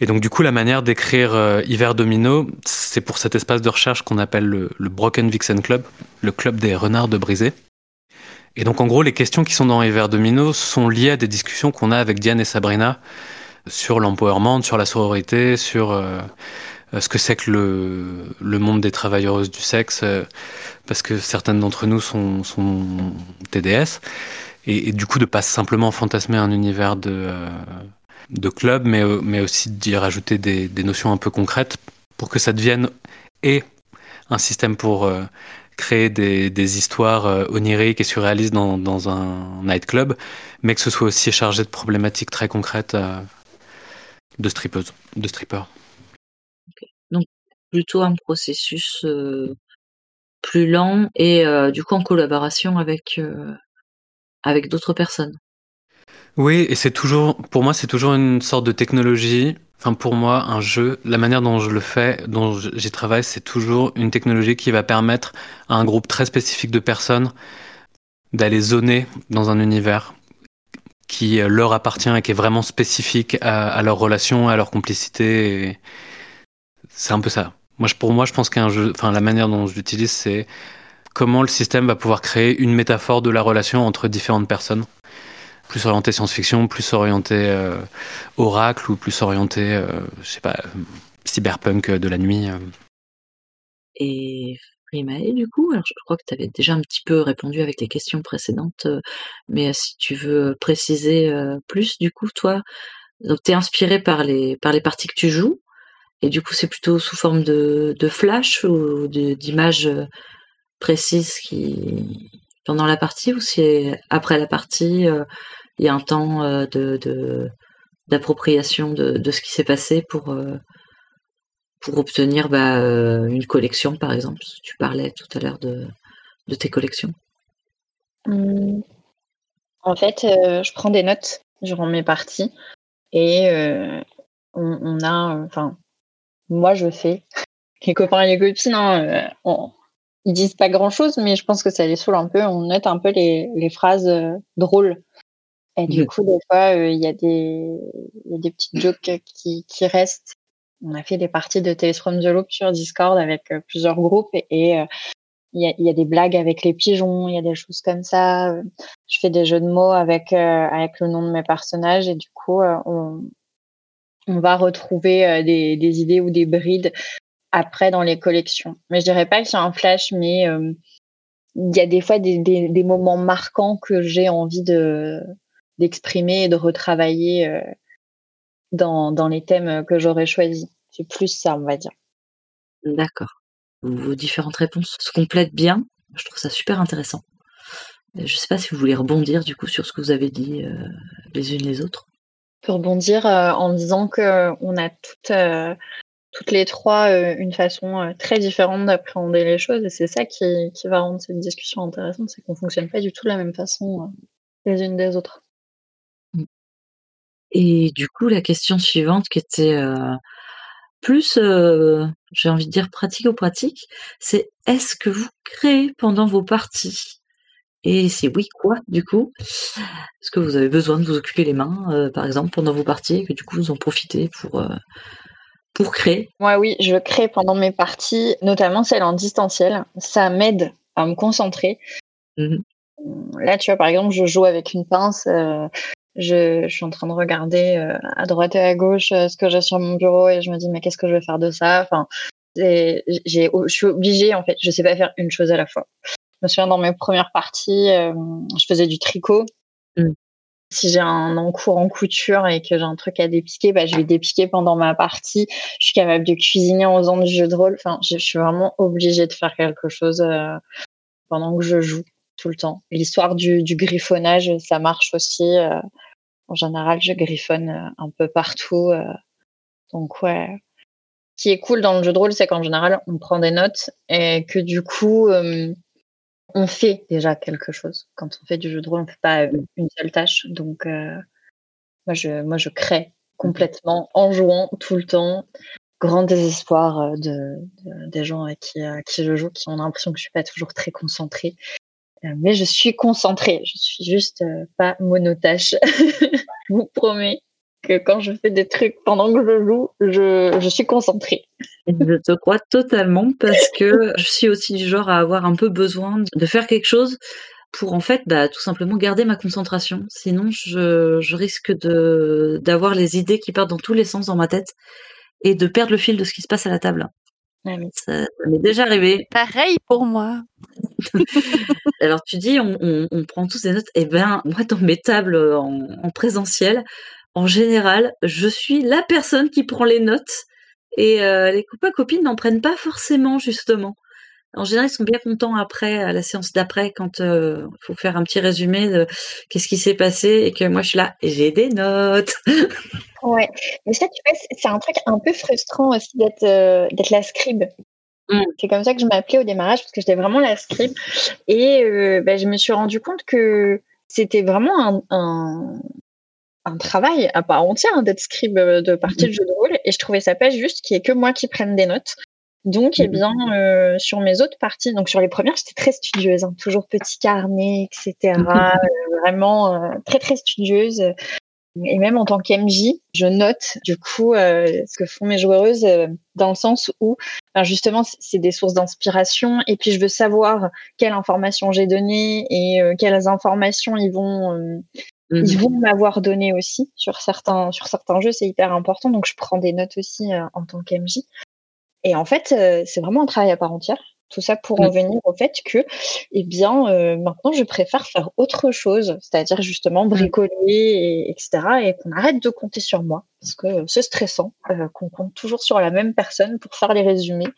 Et donc du coup, la manière d'écrire Hiver Domino, c'est pour cet espace de recherche qu'on appelle le, le, Broken Vixen Club, le club des renards de brisé. Et donc en gros, les questions qui sont dans Hiver Domino sont liées à des discussions qu'on a avec Diane et Sabrina sur l'empowerment, sur la sororité, sur euh, ce que c'est que le, monde des travailleuses du sexe, euh, parce que certaines d'entre nous sont, TDS, et, du coup de pas simplement fantasmer un univers de, euh, de club, mais, mais aussi d'y rajouter des, des, notions un peu concrètes pour que ça devienne et un système pour créer des, des histoires euh, oniriques et surréalistes dans, dans, un nightclub, mais que ce soit aussi chargé de problématiques très concrètes euh, de strippeuses, de strippers. Donc plutôt un processus euh, plus lent et euh, du coup en collaboration avec euh, avec d'autres personnes. Oui, et c'est toujours, pour moi, c'est toujours une sorte de technologie. Enfin, pour moi, un jeu, la manière dont je le fais, dont j'y travaille, c'est toujours une technologie qui va permettre à un groupe très spécifique de personnes d'aller zoner dans un univers qui leur appartient et qui est vraiment spécifique à, leur relation, à leur complicité. C'est un peu ça. Moi, pour moi, je pense qu'un jeu, enfin, la manière dont je l'utilise, c'est comment le système va pouvoir créer une métaphore de la relation entre différentes personnes. Plus orienté science-fiction, plus orienté euh, oracle ou plus orienté, euh, je sais pas, cyberpunk de la nuit. euh. Et Frimae, du coup, alors je crois que tu avais déjà un petit peu répondu avec les questions précédentes, mais si tu veux préciser plus, du coup, toi, donc t'es inspiré par les par les parties que tu joues, et du coup c'est plutôt sous forme de, de flash ou d'images précises qui pendant la partie ou c'est après la partie euh, il y a un temps euh, de d'appropriation de, de ce qui s'est passé pour euh, pour obtenir bah, une collection, par exemple? Tu parlais tout à l'heure de, de tes collections. Hum, En fait, je prends des notes durant mes parties et on, a, enfin, moi je fais. Les copains et les copines, hein, on- ils disent pas grand chose, mais je pense que ça les saoule un peu. On note un peu les, les phrases euh, drôles. Et du coup, des fois, euh, il y, a des- il y a des petites jokes qui, qui restent. On a fait des parties de Tales from the Loop sur Discord avec euh, plusieurs groupes et, euh, il y, a, il y a des blagues avec les pigeons, il y a des choses comme ça. Euh, Je fais des jeux de mots avec, euh, avec le nom de mes personnages et du coup, euh, on, on va retrouver euh, des, des idées ou des brides après dans les collections. Mais je dirais pas que c'est un flash, mais euh, il y a des fois des, des, des moments marquants que j'ai envie de d'exprimer et de retravailler euh, dans, dans les thèmes que j'aurais choisis. C'est plus ça, on va dire. D'accord. Vos différentes réponses se complètent bien. Je trouve ça super intéressant. Je ne sais pas si vous voulez rebondir du coup sur ce que vous avez dit euh, les unes les autres. Peux rebondir euh, en disant que on a toutes, euh, toutes les trois euh, une façon euh, très différente d'appréhender les choses. Et c'est ça qui, qui va rendre cette discussion intéressante, c'est qu'on fonctionne pas du tout de la même façon euh, les unes des autres. Et du coup, la question suivante qui était plus, j'ai envie de dire pratique ou pratique, c'est est-ce que vous créez pendant vos parties? Et si oui, quoi du coup? Est-ce que vous avez besoin de vous occuper les mains, par exemple, pendant vos parties, et que du coup vous en profitez pour, pour créer Moi, oui, je crée pendant mes parties, notamment celles en distanciel. Ça m'aide à me concentrer. Mhm. Là, tu vois, par exemple, je joue avec une pince. euh, je, je suis en train de regarder euh, à droite et à gauche euh, ce que j'ai sur mon bureau et je me dis, mais qu'est-ce que je vais faire de ça? Enfin, j'ai, je suis obligée, en fait. Je sais pas faire une chose à la fois. Je me souviens dans mes premières parties, euh, je faisais du tricot. Mm. Si j'ai un encours en couture et que j'ai un truc à dépiquer, bah, je vais dépiquer pendant ma partie. Je suis capable de cuisiner en faisant du jeu de rôle. Enfin, je, suis vraiment obligée de faire quelque chose euh, pendant que je joue tout le temps. L'histoire du, griffonnage, ça marche aussi. euh, en général, je griffonne euh, un peu partout. donc ouais. Ce qui est cool dans le jeu de rôle, c'est qu'en général, on prend des notes et que du coup, on fait déjà quelque chose. Quand on fait du jeu de rôle, on fait pas euh, une seule tâche. Donc, euh, moi, je, moi, je crée complètement en jouant tout le temps. Grand désespoir euh, de, de- des gens avec qui, euh, qui je joue, qui ont l'impression que je suis pas toujours très concentrée. Mais je suis concentrée. Je suis juste pas monotâche. je vous promets que quand je fais des trucs pendant que je joue, je, je suis concentrée. Je te crois totalement parce que je suis aussi du genre à avoir un peu besoin de faire quelque chose pour en fait bah, tout simplement garder ma concentration. Sinon, je, je risque de d'avoir les idées qui partent dans tous les sens dans ma tête et de perdre le fil de ce qui se passe à la table. Mais Ça, ça m'est déjà arrivé. Pareil pour moi. Alors tu dis on, on- on prend tous des notes. Eh ben moi dans mes tables en, en présentiel, en général, je suis la personne qui prend les notes et euh, les copains copines n'en prennent pas forcément justement. En général, ils sont bien contents après, à la séance d'après, quand il faut faire un petit résumé de qu'est-ce qui s'est passé et que moi je suis là, j'ai des notes. ouais, mais ça, tu vois, c'est un truc un peu frustrant aussi d'être d'être la scribe. Mmh. C'est comme ça que je m'appelais au démarrage parce que j'étais vraiment la scribe et bah, je me suis rendu compte que c'était vraiment un, un travail à part entière hein, d'être scribe euh, de partie de jeu de rôle et je trouvais ça pas juste qu'il y ait que moi qui prenne des notes. Donc, eh bien, euh, sur mes autres parties, donc sur les premières, j'étais très studieuse, hein, toujours petit carnet, etc. Euh, vraiment très très studieuse. Et même en tant qu'MJ, je note du coup ce que font mes joueuses dans le sens où, ben, justement, c'est des sources d'inspiration. Et puis, je veux savoir quelles informations j'ai données et quelles informations ils vont ils mmh. vont m'avoir donné aussi sur certains, sur certains jeux, c'est hyper important. Donc, je prends des notes aussi euh, en tant qu'MJ. Et en fait, euh, c'est vraiment un travail à part entière. Tout ça pour en mmh. venir au fait que, eh bien, euh, maintenant, je préfère faire autre chose, c'est-à-dire justement mmh. bricoler, et, etc. Et qu'on arrête de compter sur moi, parce que c'est stressant qu'on compte toujours sur la même personne pour faire les résumés.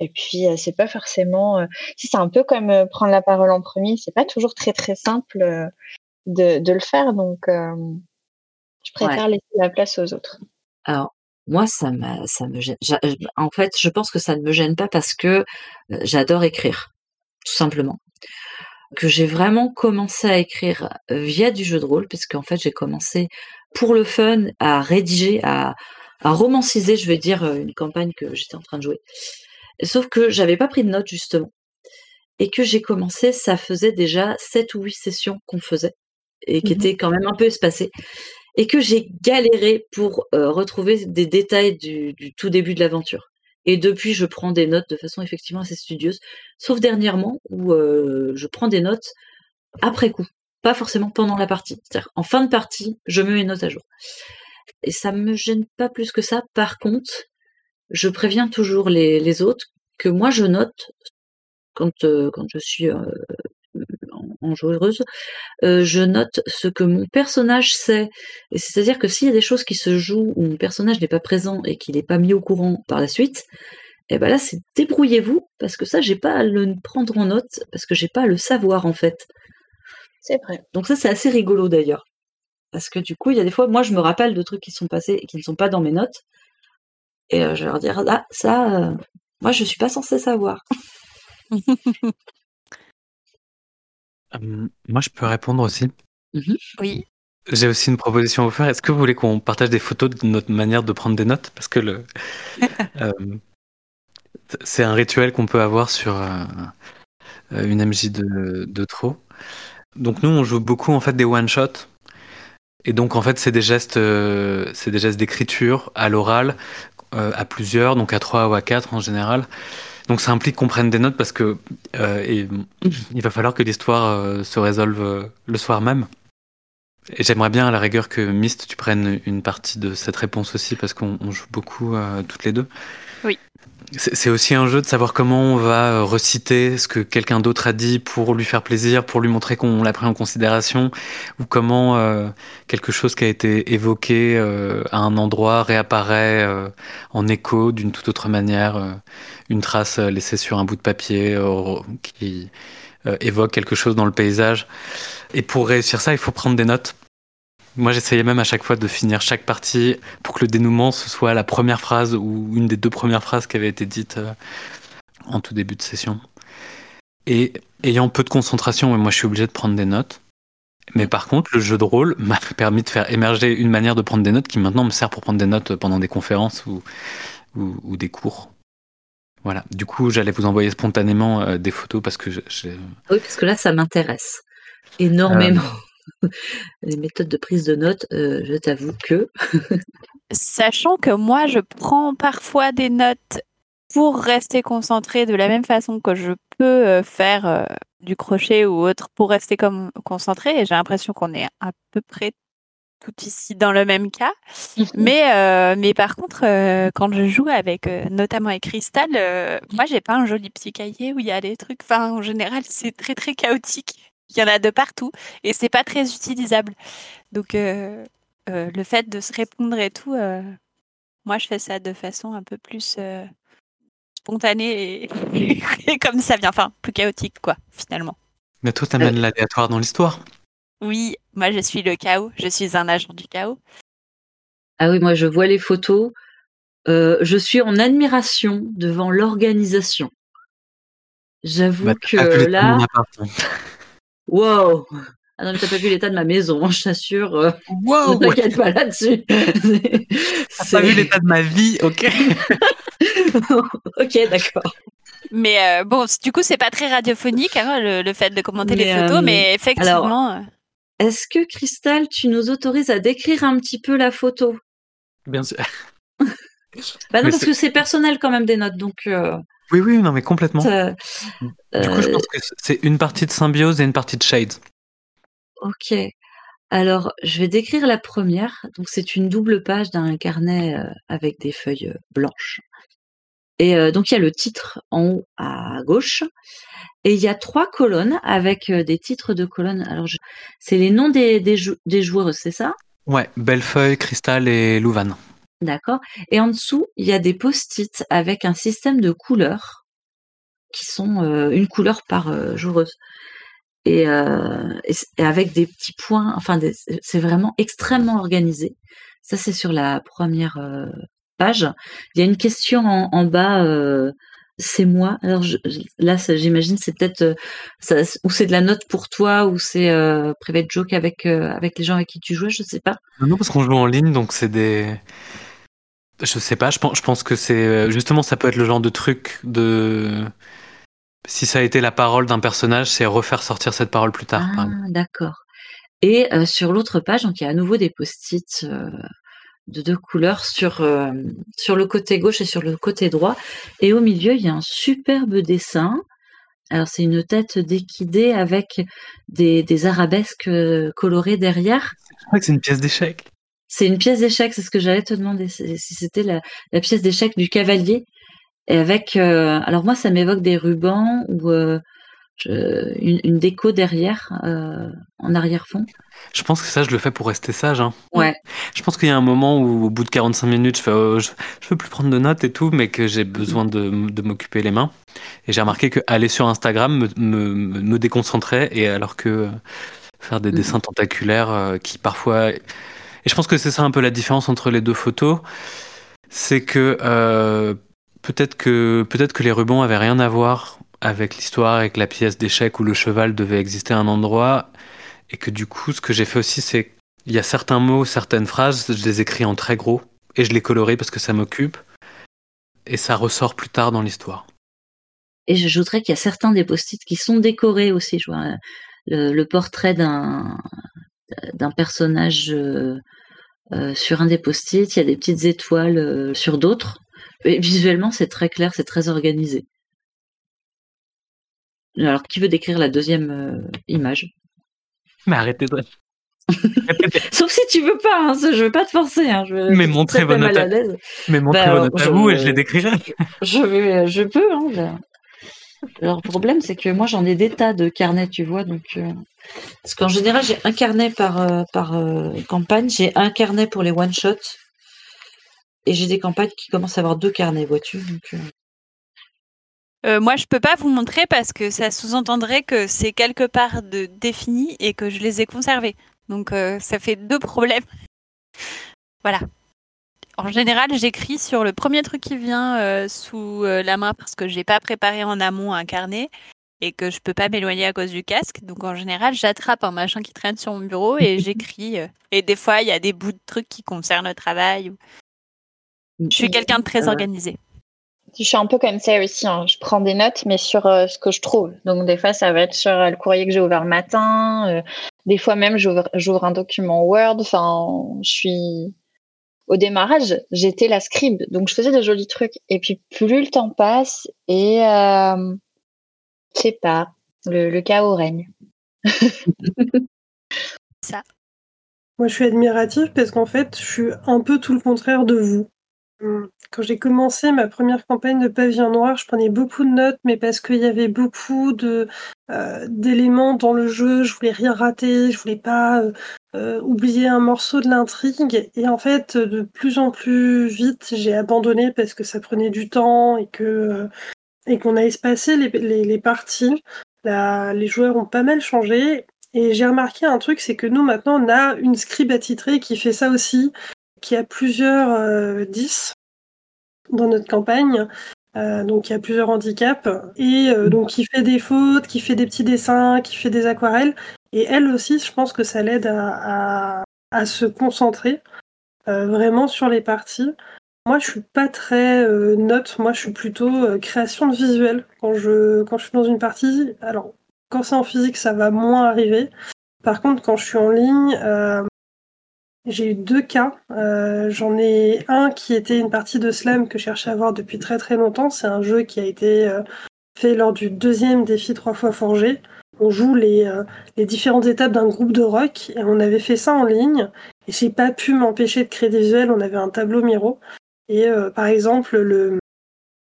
Et puis, c'est pas forcément. si c'est un peu comme prendre la parole en premier, c'est pas toujours très très simple de, le faire. Donc, euh, je préfère laisser la place aux autres. Alors, moi, ça, ça me gêne. En fait, je pense que ça ne me gêne pas parce que euh, j'adore écrire, tout simplement. Que j'ai vraiment commencé à écrire euh, via du jeu de rôle, parce qu'en fait, j'ai commencé pour le fun à rédiger, à, à romanciser, je vais dire, une campagne que j'étais en train de jouer. Sauf que j'avais pas pris de notes, justement. Et que j'ai commencé, ça faisait déjà sept ou huit sessions qu'on faisait et qui mmh était quand même un peu espacé, et que j'ai galéré pour retrouver des détails du, tout début de l'aventure. Et depuis, je prends des notes de façon effectivement assez studieuse, sauf dernièrement où je prends des notes après coup, pas forcément pendant la partie. C'est-à-dire en fin de partie, je mets mes notes à jour. Et ça me gêne pas plus que ça. Par contre, je préviens toujours les, les autres que moi je note quand, quand je suis en joueuse, euh, je note ce que mon personnage sait. Et c'est-à-dire que s'il y a des choses qui se jouent où mon personnage n'est pas présent et qu'il n'est pas mis au courant par la suite, eh ben là c'est débrouillez-vous parce que ça j'ai pas à le prendre en note parce que j'ai pas à le savoir en fait. C'est vrai. Donc ça c'est assez rigolo d'ailleurs. Parce que du coup, il y a des fois, moi je me rappelle de trucs qui sont passés et qui ne sont pas dans mes notes. Et euh, je vais leur dire, ah, ça, euh, moi je suis pas censée savoir. moi, je peux répondre aussi. Mmh oui. J'ai aussi une proposition à vous faire. Est-ce que vous voulez qu'on partage des photos de notre manière de prendre des notes? Parce que le, c'est un rituel qu'on peut avoir sur euh, une MJ de, de trop. Donc nous, on joue beaucoup en fait des one shots. Et donc en fait, c'est des gestes, euh, c'est des gestes d'écriture à l'oral, euh, à plusieurs, donc à trois ou à quatre en général. Donc ça implique qu'on prenne des notes parce que euh, il va falloir que l'histoire euh, se résolve euh, le soir même. Et j'aimerais bien à la rigueur que Mist, tu prennes une partie de cette réponse aussi parce qu'on joue beaucoup toutes les deux. Oui. C'est aussi un jeu de savoir comment on va reciter ce que quelqu'un d'autre a dit pour lui faire plaisir, pour lui montrer qu'on l'a pris en considération, ou comment quelque chose qui a été évoqué à un endroit réapparaît en écho d'une toute autre manière une trace euh, laissée sur un bout de papier euh, qui euh, évoque quelque chose dans le paysage. Et pour réussir ça, il faut prendre des notes. Moi, j'essayais même à chaque fois de finir chaque partie pour que le dénouement ce soit la première phrase ou une des deux premières phrases qui avaient été dites en tout début de session. Et ayant peu de concentration, moi, je suis obligé de prendre des notes. Mais par contre, le jeu de rôle m'a permis de faire émerger une manière de prendre des notes qui maintenant me sert pour prendre des notes pendant des conférences ou, ou des cours. Voilà. Du coup, j'allais vous envoyer spontanément euh, des photos parce que Oui, parce que là, ça m'intéresse énormément. Euh. Les méthodes de prise de notes, euh, je t'avoue que. Sachant que moi, je prends parfois des notes pour rester concentré de la même façon que je peux faire du crochet ou autre pour rester comme concentré. Et j'ai l'impression qu'on est à peu près tout ici dans le même cas. Mais, euh, mais par contre, euh, quand je joue avec euh, notamment avec Crystal, moi j'ai pas un joli petit cahier où il y a des trucs. Enfin, en général, c'est très très chaotique. Il y en a de partout et c'est pas très utilisable. Donc le fait de se répondre et tout, moi je fais ça de façon un peu plus spontané et, et comme ça vient, enfin, plus chaotique, quoi, finalement. Mais toi, t'amènes l'aléatoire dans l'histoire. Oui, moi, je suis le chaos. Je suis un agent du chaos. Ah oui, moi, je vois les photos. Euh, je suis en admiration devant l'organisation. J'avoue Bah, que là. Wow. Ah non, mais t'as pas vu l'état de ma maison, hein, je t'assure. euh, Wow, ne t'inquiète pas là-dessus. T'as pas vu l'état de ma vie, ok ok, d'accord. Mais euh, bon, du coup, c'est pas très radiophonique, hein, le, le fait de commenter les photos, euh, mais effectivement. euh, Est-ce que Cristal, tu nous autorises à décrire un petit peu la photo? Bien sûr. Bah non, Mais parce que c'est personnel quand même des notes, donc. Oui, oui, non, mais complètement. Du coup, je pense que c'est une partie de Symbiose et une partie de Shades. Ok. Alors, je vais décrire la première. Donc, c'est une double page d'un carnet euh, avec des feuilles euh, blanches. Et euh, donc, il y a le titre en haut à gauche. Et il y a trois colonnes avec des titres de colonnes. Alors, je- c'est les noms des, des, jou- des joueurs, c'est ça? Ouais, Bellefeuille, Cristal et Louvain. D'accord. Et en dessous, il y a des post-it avec un système de couleurs qui sont euh, une couleur par euh, joueuse. Et, avec des petits points, enfin, c'est vraiment extrêmement organisé. Ça, c'est sur la première euh, page. Il y a une question en, bas. euh, c'est moi. Alors je- là, j'imagine, c'est peut-être ou c'est de la note pour toi, ou c'est euh, private joke avec avec les gens avec qui tu joues. Je sais pas. Non, parce qu'on joue en ligne, donc c'est des. Je sais pas, je pense, je pense que c'est. euh, Justement, ça peut être le genre de truc de. Si ça a été la parole d'un personnage, c'est refaire sortir cette parole plus tard. Ah, d'accord. Et euh, sur l'autre page, donc il y a à nouveau des post-it euh, de deux couleurs sur euh, sur le côté gauche et sur le côté droit. Et au milieu, il y a un superbe dessin. Alors c'est une tête d'équidé avec des, des arabesques colorées derrière. Je crois que c'est une pièce d'échec. C'est une pièce d'échec, c'est ce que j'allais te demander, si c'était la, la pièce d'échec du cavalier. Et avec, euh, alors moi, ça m'évoque des rubans ou euh, une, une déco derrière, euh, en arrière-fond. Je pense que ça, je le fais pour rester sage. hein. Ouais. Je pense qu'il y a un moment où, au bout de 45 minutes, je fais oh, je, je veux plus prendre de notes et tout, mais que j'ai besoin de, m'occuper les mains. Et j'ai remarqué que aller sur Instagram me, me, me- me déconcentrait, et alors que euh, faire des Mhm. dessins tentaculaires qui parfois. Et je pense que c'est ça un peu la différence entre les deux photos. C'est que euh, peut-être que peut-être que les rubans avaient rien à voir avec l'histoire, avec la pièce d'échec où le cheval devait exister à un endroit, et que du coup, ce que j'ai fait aussi, c'est il y a certains mots, certaines phrases, je les écris en très gros et je les colorie parce que ça m'occupe et ça ressort plus tard dans l'histoire. Et j'ajouterais qu'il y a certains des post-it qui sont décorés aussi. Je vois euh, le, le portrait d'un d'un personnage euh, sur un des post-it. Il y a des petites étoiles euh, sur d'autres. Et visuellement, c'est très clair, c'est très organisé. Alors, qui veut décrire la deuxième euh, image? Mais arrêtez de... Sauf si tu veux pas, hein, je veux pas te forcer. Hein, je veux Mais montrez notes à. Mais montrez Bah, à vous et je les décrirai. Je vais, je peux. Hein, là. Alors, le problème, c'est que moi, j'en ai des tas de carnets, tu vois. Donc, euh, parce qu'en général, j'ai un carnet par euh, par euh, campagne. J'ai un carnet pour les one shots, et j'ai des campagnes qui commencent à avoir deux carnets, vois-tu. Donc, euh, Euh, moi, je peux pas vous montrer parce que ça sous-entendrait que c'est quelque part de défini et que je les ai conservés. Donc, euh, ça fait deux problèmes. voilà. En général, j'écris sur le premier truc qui vient euh, sous euh, la main parce que j'ai pas préparé en amont un carnet et que je peux pas m'éloigner à cause du casque. Donc, en général, j'attrape un machin qui traîne sur mon bureau et j'écris. euh, et des fois, il y a des bouts de trucs qui concernent le travail. Je suis quelqu'un de très organisé. Je suis un peu comme ça aussi. hein. Je prends des notes, mais sur euh, ce que je trouve. Donc, des fois, ça va être sur euh, le courrier que j'ai ouvert le matin. euh, des fois, même, j'ouvre j'ouvre un document Word. Enfin, je suis. Au démarrage, j'étais la scribe. Donc, je faisais des jolis trucs. Et puis, plus le temps passe, et. Euh, je sais pas. Le, le chaos règne. Moi, je suis admirative parce qu'en fait, je suis un peu tout le contraire de vous. Hum, Quand j'ai commencé ma première campagne de Pavillon Noir, je prenais beaucoup de notes, mais parce qu'il y avait beaucoup euh, d'éléments dans le jeu, je voulais rien rater, je voulais pas euh, oublier un morceau de l'intrigue. Et en fait, de plus en plus vite, j'ai abandonné parce que ça prenait du temps et que et qu'on a espacé les, les, parties. les joueurs ont pas mal changé. Et j'ai remarqué un truc, c'est que nous maintenant on a une scribe attitrée qui fait ça aussi, qui a plusieurs 10 dans notre campagne. Euh, donc il y a plusieurs handicaps et euh, donc qui fait des fautes, qui fait des petits dessins, qui fait des aquarelles et elle aussi je pense que ça l'aide à, se concentrer euh, vraiment sur les parties. Moi je suis pas très note, moi je suis plutôt création de visuel quand je quand je suis dans une partie. Alors quand c'est en physique ça va moins arriver. Par contre quand je suis en ligne j'ai eu deux cas. Euh, j'en ai un qui était une partie de slam que je cherchais à voir depuis très très longtemps. C'est un jeu qui a été euh, fait lors du deuxième défi trois fois forgé. On joue les, euh, les différentes étapes d'un groupe de rock et on avait fait ça en ligne. Et j'ai pas pu m'empêcher de créer des visuels. On avait un tableau Miro. Et par exemple, le,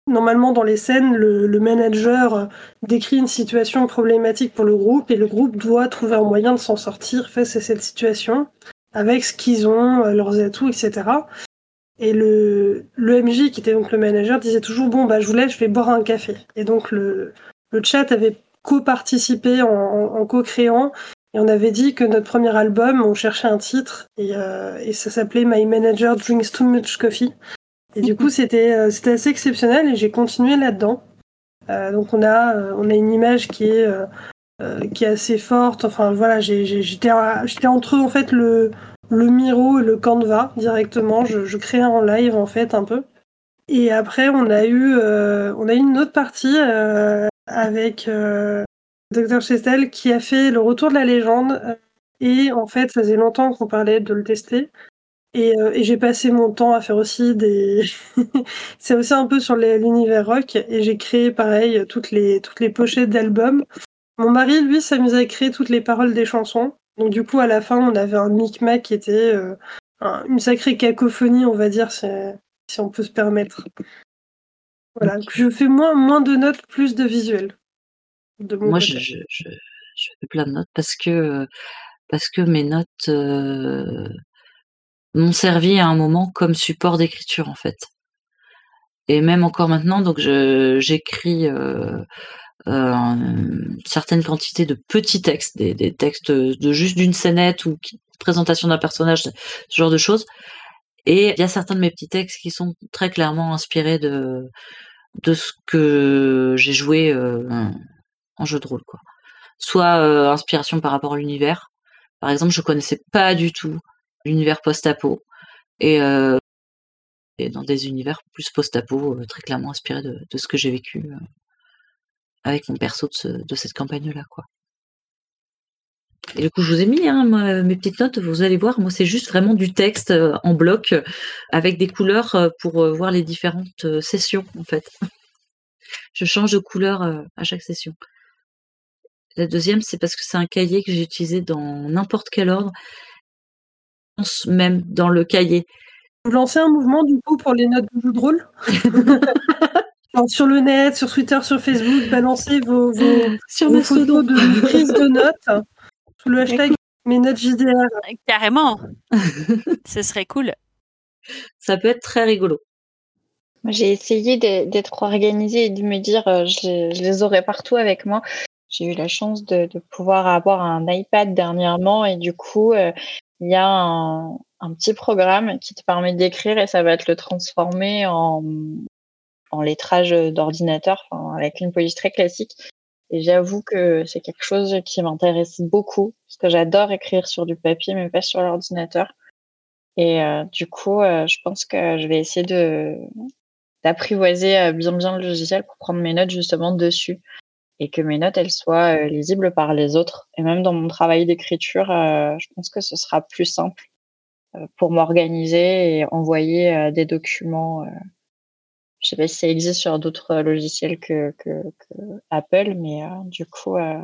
Normalement, dans les scènes, le, manager décrit une situation problématique pour le groupe et le groupe doit trouver un moyen de s'en sortir face à cette situation avec ce qu'ils ont, euh, leurs atouts, etc. Et le, le MJ, qui était donc le manager, disait toujours Bon, bah, je vous laisse, je vais boire un café. Et donc, le, le chat avait co-participé en, co-créant. Et on avait dit que notre premier album, on cherchait un titre. Et, euh, ça s'appelait My Manager Drinks Too Much Coffee. Et du coup, c'était euh, assez exceptionnel et j'ai continué là-dedans. Donc, on a, on a une image qui est qui est assez forte. Enfin voilà, j'étais entre en fait le, le Miro et le Canva directement. Je, je créais en live en fait un peu. Et après on a eu euh, on a eu une autre partie euh, avec Dr Chestel qui a fait le retour de la légende. Et en fait, ça faisait longtemps qu'on parlait de le tester. Et, et j'ai passé mon temps à faire aussi des. c'est aussi un peu sur l'univers rock. Et j'ai créé pareil toutes les, toutes les pochettes d'albums. Mon mari, lui, s'amusait à écrire toutes les paroles des chansons. Donc du coup, à la fin, on avait un micmac qui était euh, une sacrée cacophonie, on va dire, si, on peut se permettre. Voilà, je fais moins, moins de notes, plus de visuels. Moi, je, fais plein de notes parce que, parce que mes notes euh, m'ont servi à un moment comme support d'écriture, en fait. Et même encore maintenant, donc j'écris euh, une certaine quantité de petits textes, des, textes de juste d'une scénette ou présentation d'un personnage, ce genre de choses. Et il y a certains de mes petits textes qui sont très clairement inspirés de, ce que j'ai joué euh, en jeu de rôle. Quoi. Soit euh, inspiration par rapport à l'univers. Par exemple, je connaissais pas du tout l'univers post-apo. Et, dans des univers plus post-apo, très clairement inspirés de ce que j'ai vécu avec mon perso de, cette campagne-là, quoi. Et du coup, je vous ai mis hein, mes petites notes, vous allez voir, moi c'est juste vraiment du texte euh, en bloc euh, avec des couleurs euh, pour voir les différentes sessions en fait. je change de couleur à chaque session. La deuxième, c'est parce que c'est un cahier que j'ai utilisé dans n'importe quel ordre, même dans le cahier. Vous lancez un mouvement du coup pour les notes de jeu de rôle? sur le net, sur Twitter, sur Facebook, balancez vos, photos de prise de notes sous le hashtag mes notes JDR. Carrément. Ce serait cool. Ça peut être très rigolo. J'ai essayé d'être organisée et de me dire euh, je, les aurai partout avec moi. J'ai eu la chance de, pouvoir avoir un iPad dernièrement et du coup, euh, il y a un, un, petit programme qui te permet d'écrire et ça va te le transformer en, en lettrage d'ordinateur, avec une police très classique. Et j'avoue que c'est quelque chose qui m'intéresse beaucoup, parce que j'adore écrire sur du papier, mais pas sur l'ordinateur. Et euh, du coup, euh, je pense que je vais essayer de d'apprivoiser euh, bien bien le logiciel pour prendre mes notes justement dessus et que mes notes elles soient lisibles par les autres. Et même dans mon travail d'écriture, je pense que ce sera plus simple pour m'organiser et envoyer des documents je sais pas si ça existe sur d'autres euh, logiciels que, que, Apple, mais euh, du coup, euh,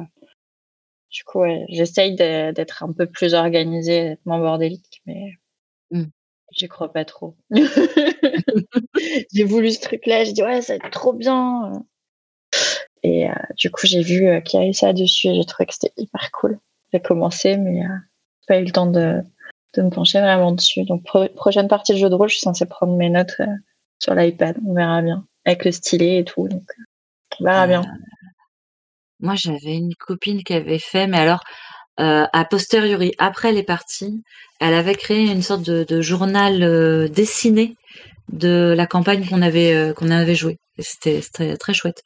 du coup, j'essaye d'être un peu plus organisée, d'être moins bordélique, mais mmh. j'y crois pas trop. j'ai voulu ce truc-là, j'ai dit ouais, ça va être trop bien. Et du coup, j'ai vu qu'il y avait ça dessus et j'ai trouvé que c'était hyper cool. J'ai commencé, mais pas eu le temps de, de me pencher vraiment dessus. Donc, prochaine partie de jeu de rôle, je suis censée prendre mes notes sur l'iPad. On verra bien. Avec le stylet et tout. Donc, on verra bien. Moi, j'avais une copine qui avait fait, mais alors, euh, a posteriori, après les parties, elle avait créé une sorte de, journal euh, dessiné de la campagne qu'on avait euh, qu'on avait jouée. C'était très, très chouette.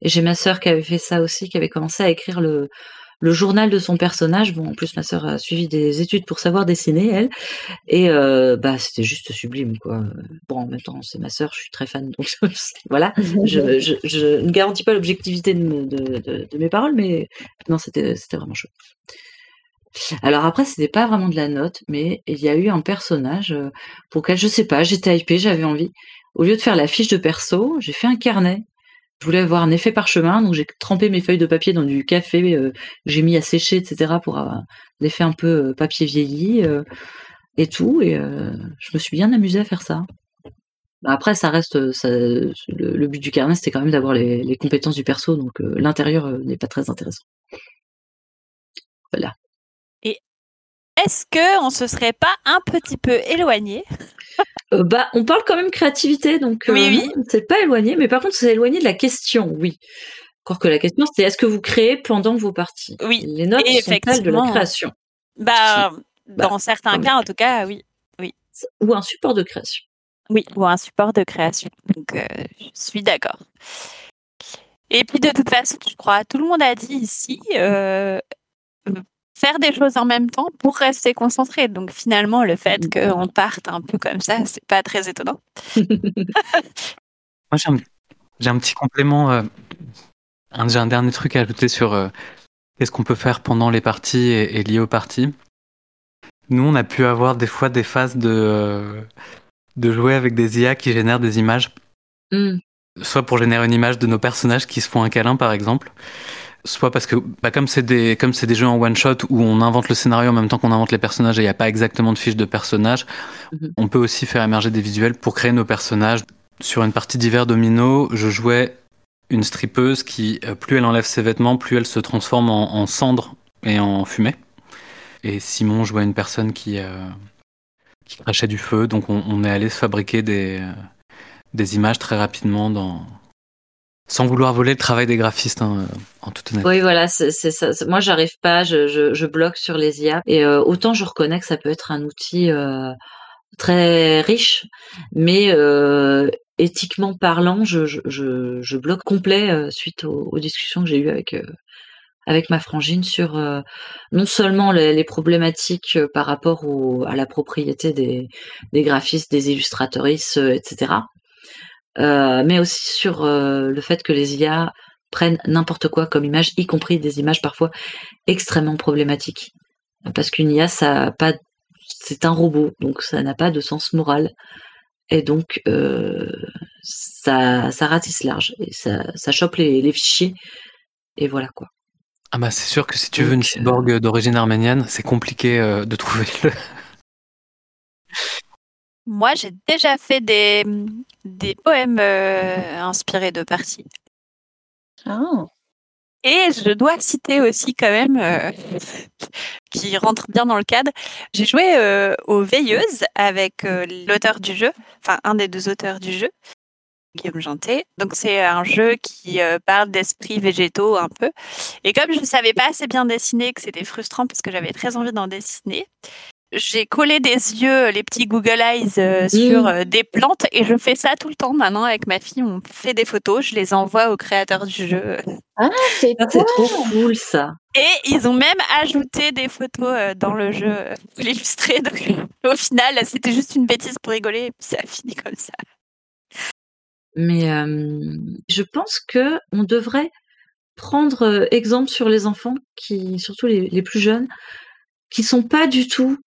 Et j'ai ma sœur qui avait fait ça aussi, qui avait commencé à écrire le, le journal de son personnage. Bon, en plus, ma sœur a suivi des études pour savoir dessiner, elle. Et euh, bah, c'était juste sublime, quoi. Bon, en même temps, c'est ma sœur, je suis très fan, donc voilà. Je, ne garantis pas l'objectivité de, mes paroles, mais non, c'était vraiment chouette. Alors après, c'était pas vraiment de la note, mais il y a eu un personnage euh, pour lequel je sais pas, j'étais hypée, j'avais envie. Au lieu de faire la fiche de perso, j'ai fait un carnet je voulais avoir un effet parchemin, donc j'ai trempé mes feuilles de papier dans du café, euh, j'ai mis à sécher, etc. pour avoir l'effet un peu euh, papier vieilli euh, et tout. Et je me suis bien amusée à faire ça. Après, ça reste le, but du carnet, c'était quand même d'avoir les, compétences du perso, donc l'intérieur n'est pas très intéressant. Voilà. Et est-ce que on se serait pas un petit peu éloigné euh, bah, on parle quand même créativité, donc oui, euh, c'est pas éloigné, mais par contre, c'est éloigné de la question, oui. Encore que la question, c'est est-ce que vous créez pendant vos parties? Oui. Les notes sont sont de la création? Bah, bah dans certains cas, en tout cas, oui. oui. Ou un support de création. Oui, ou un support de création. Donc, euh, je suis d'accord. Et puis, de toute façon, je crois, tout le monde a dit ici, faire des choses en même temps pour rester concentré. Donc finalement, le fait mm. qu'on parte un peu comme ça, c'est pas très étonnant. Moi, j'ai un, petit complément. Euh, j'ai un dernier truc à ajouter sur euh, qu'est-ce qu'on peut faire pendant les parties et, lié aux parties. Nous, on a pu avoir des fois des phases de, euh, de jouer avec des IA qui génèrent des images. Mm. Soit pour générer une image de nos personnages qui se font un câlin, par exemple soit parce que bah, comme c'est des comme c'est des jeux en one shot où on invente le scénario en même temps qu'on invente les personnages et il n'y a pas exactement de fiche de personnage, mhm. on peut aussi faire émerger des visuels pour créer nos personnages. Sur une partie d'hiver domino, je jouais une strippeuse qui euh, plus elle enlève ses vêtements, plus elle se transforme en, cendre et en fumée. Et Simon jouait une personne qui euh, qui crachait du feu, donc on, est allé se fabriquer des euh, des images très rapidement dans sans vouloir voler le travail des graphistes, hein, en toute honnêteté. Oui, voilà, c'est ça. Moi, j'arrive pas, je, bloque sur les IA. Et euh, autant je reconnais que ça peut être un outil euh, très riche, mais euh, éthiquement parlant, je, bloque complet suite aux, discussions que j'ai eues avec ma frangine sur non seulement les, problématiques par rapport au, à la propriété des, graphistes, des illustratrices, etc euh, mais aussi sur euh, le fait que les IA prennent n'importe quoi comme image, y compris des images parfois extrêmement problématiques. Parce qu'une IA, ça pas, c'est un robot, donc ça n'a pas de sens moral. Et donc, euh, ça, ça ratisse large, et ça, ça chope les, les fichiers, et voilà quoi. Ah bah c'est sûr que si tu veux une cyborg d'origine arménienne, c'est compliqué de trouver le, moi, j'ai déjà fait des, des poèmes euh, inspirés de parties. Ah. Et je dois citer aussi quand même, euh, qui rentre bien dans le cadre, j'ai joué euh, aux Veilleuses avec l'auteur du jeu, enfin un des deux auteurs du jeu, Guillaume Janté. Donc c'est un jeu qui parle d'esprits végétaux un peu. Et comme je ne savais pas assez bien dessiner, que c'était frustrant parce que j'avais très envie d'en dessiner, j'ai collé des yeux, les petits Google Eyes euh, sur mmh. euh, des plantes et je fais ça tout le temps maintenant avec ma fille. On fait des photos, je les envoie au créateur du jeu. Ah, c'est trop cool ça. Et ils ont même ajouté des photos euh, dans le jeu pour l'illustrer. Donc au final, c'était juste une bêtise pour rigoler et puis ça a fini comme ça. Mais je pense que on devrait prendre exemple sur les enfants qui, surtout les, les plus jeunes, qui sont pas du tout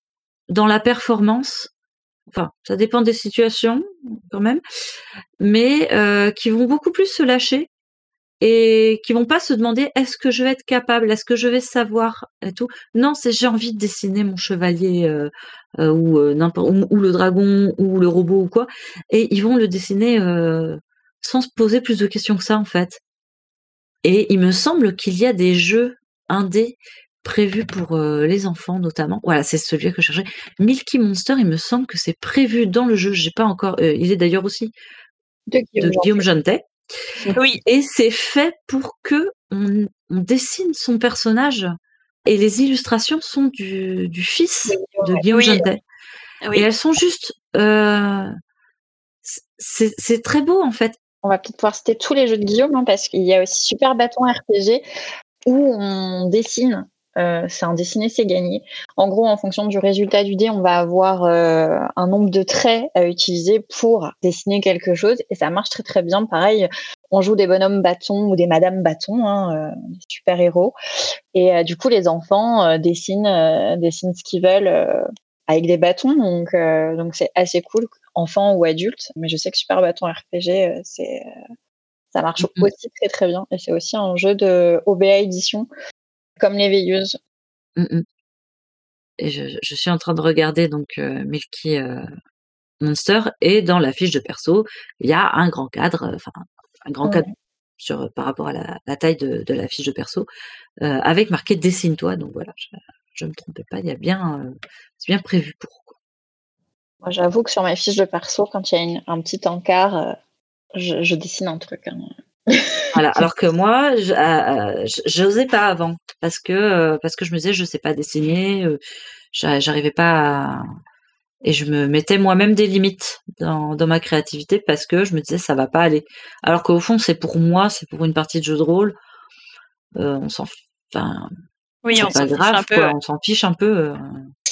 dans la performance, enfin, ça dépend des situations quand même, mais euh, qui vont beaucoup plus se lâcher et qui vont pas se demander est-ce que je vais être capable, est-ce que je vais savoir et tout. Non, c'est j'ai envie de dessiner mon chevalier euh, euh, ou ou, le dragon ou le robot ou quoi, et ils vont le dessiner sans se poser plus de questions que ça en fait. Et il me semble qu'il y a des jeux indés prévu pour les enfants notamment. Voilà, c'est celui que je cherchais. Milky Monster, il me semble que c'est prévu dans le jeu. J'ai pas encore. il est d'ailleurs aussi de Guillaume, Jantet. Oui. Et c'est fait pour que on, dessine son personnage. Et les illustrations sont du, fils de Guillaume Jantet. Et elles sont juste. c'est très beau en fait. On va peut-être pouvoir citer tous les jeux de Guillaume hein, parce qu'il y a aussi Super Bâton RPG où on dessine euh, c'est un dessiné, c'est gagné. En gros, en fonction du résultat du dé, on va avoir euh, un nombre de traits à utiliser pour dessiner quelque chose et ça marche très très bien. Pareil, on joue des bonhommes bâtons ou des madames bâtons, hein, euh, des super héros. Et du coup, les enfants dessinent, dessinent ce qu'ils veulent avec des bâtons, donc donc c'est assez cool, enfants ou adultes. Mais je sais que Super Bâton RPG, c'est ça marche mm-hmm. aussi très très bien et c'est aussi un jeu de OBA édition comme les veilleuses. Mmh et je, suis en train de regarder donc euh, Milky euh, Monster et dans la fiche de perso, il y a un grand cadre, euh, enfin un grand cadre sur, par rapport à la, taille de, la fiche de perso, avec marqué dessine-toi. Donc voilà, je ne me trompais pas, il y a bien, c'est bien prévu pour. Moi, j'avoue que sur ma fiche de perso, quand il y a un petit encart, je, dessine un truc. Hein. Voilà. Alors que moi, euh, euh, j'osais pas avant parce que euh, parce que je me disais je sais pas dessiner, j'arrivais pas à... et je me mettais moi-même des limites dans, dans ma créativité parce que je me disais ça va pas aller. Alors qu'au fond c'est pour moi, c'est pour une partie de jeu de rôle. on s'en, enfin, oui, on s'en fiche un peu. On s'en fiche un peu.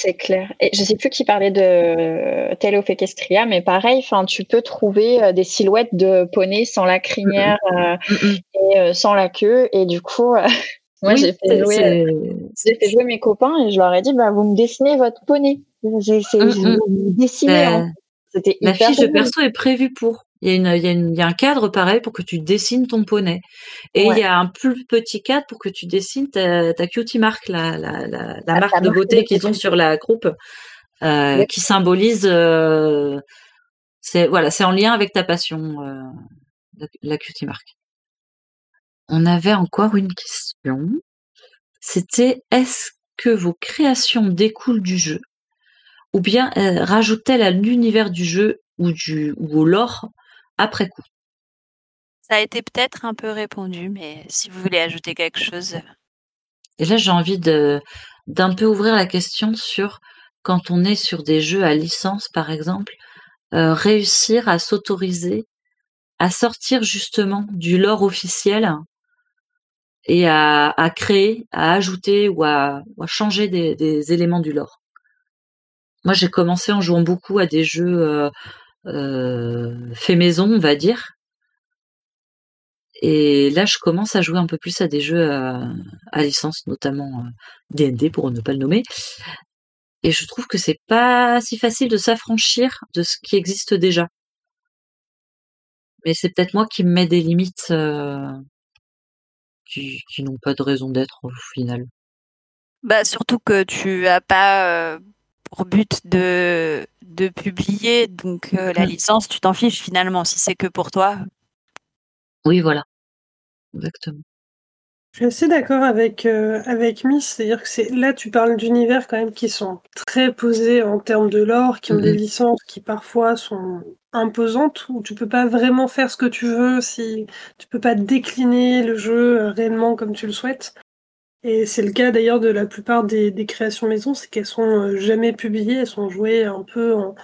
C'est clair. Et je sais plus qui parlait de Tale Equestria, mais pareil, enfin, tu peux trouver euh, des silhouettes de poneys sans la crinière euh, et euh, sans la queue. Et du coup, moi, j'ai fait, jouer, fait jouer mes copains et je leur ai dit, bah, vous me dessinez votre poney. Vous dessinez. Hein. C'était La fiche de perso est prévue pour. Il y, a une, il, y a une, il y, a un cadre pareil pour que tu dessines ton poney. Et il y a un plus petit cadre pour que tu dessines ta, ta cutie mark, la, la, la, la marque de beauté qu'ils ont sur la groupe, euh, qui symbolise. Euh, c'est voilà, c'est en lien avec ta passion, euh, la, cutie mark. On avait encore une question. C'était est-ce que vos créations découlent du jeu? Ou bien rajoute-t-elle à l'univers du jeu ou, du, ou au lore après coup. Ça a été peut-être un peu répondu, mais si vous voulez ajouter quelque chose. Et là, j'ai envie de d'un peu ouvrir la question sur quand on est sur des jeux à licence, par exemple, euh, réussir à s'autoriser à sortir justement du lore officiel et à, créer, à ajouter ou à, changer des, éléments du lore. Moi, j'ai commencé en jouant beaucoup à des jeux euh, euh, fait maison, on va dire. Et là, je commence à jouer un peu plus à des jeux à, licence, notamment DND euh, pour ne pas le nommer. Et je trouve que c'est pas si facile de s'affranchir de ce qui existe déjà. Mais c'est peut-être moi qui me mets des limites euh, qui, n'ont pas de raison d'être au final. Bah surtout que tu as pas pour but de, de publier, donc euh, la mmh. licence, tu t'en fiches finalement, si c'est que pour toi. Oui, voilà. Exactement. Je suis assez d'accord avec, euh, avec Miss, c'est-à-dire que c'est là tu parles d'univers quand même qui sont très posés en termes de lore, qui ont des mmh licences qui parfois sont imposantes, où tu peux pas vraiment faire ce que tu veux, si tu peux pas décliner le jeu euh, réellement comme tu le souhaites. Et c'est le cas d'ailleurs de la plupart des, créations maison, c'est qu'elles sont euh, jamais publiées, elles sont jouées un peu en,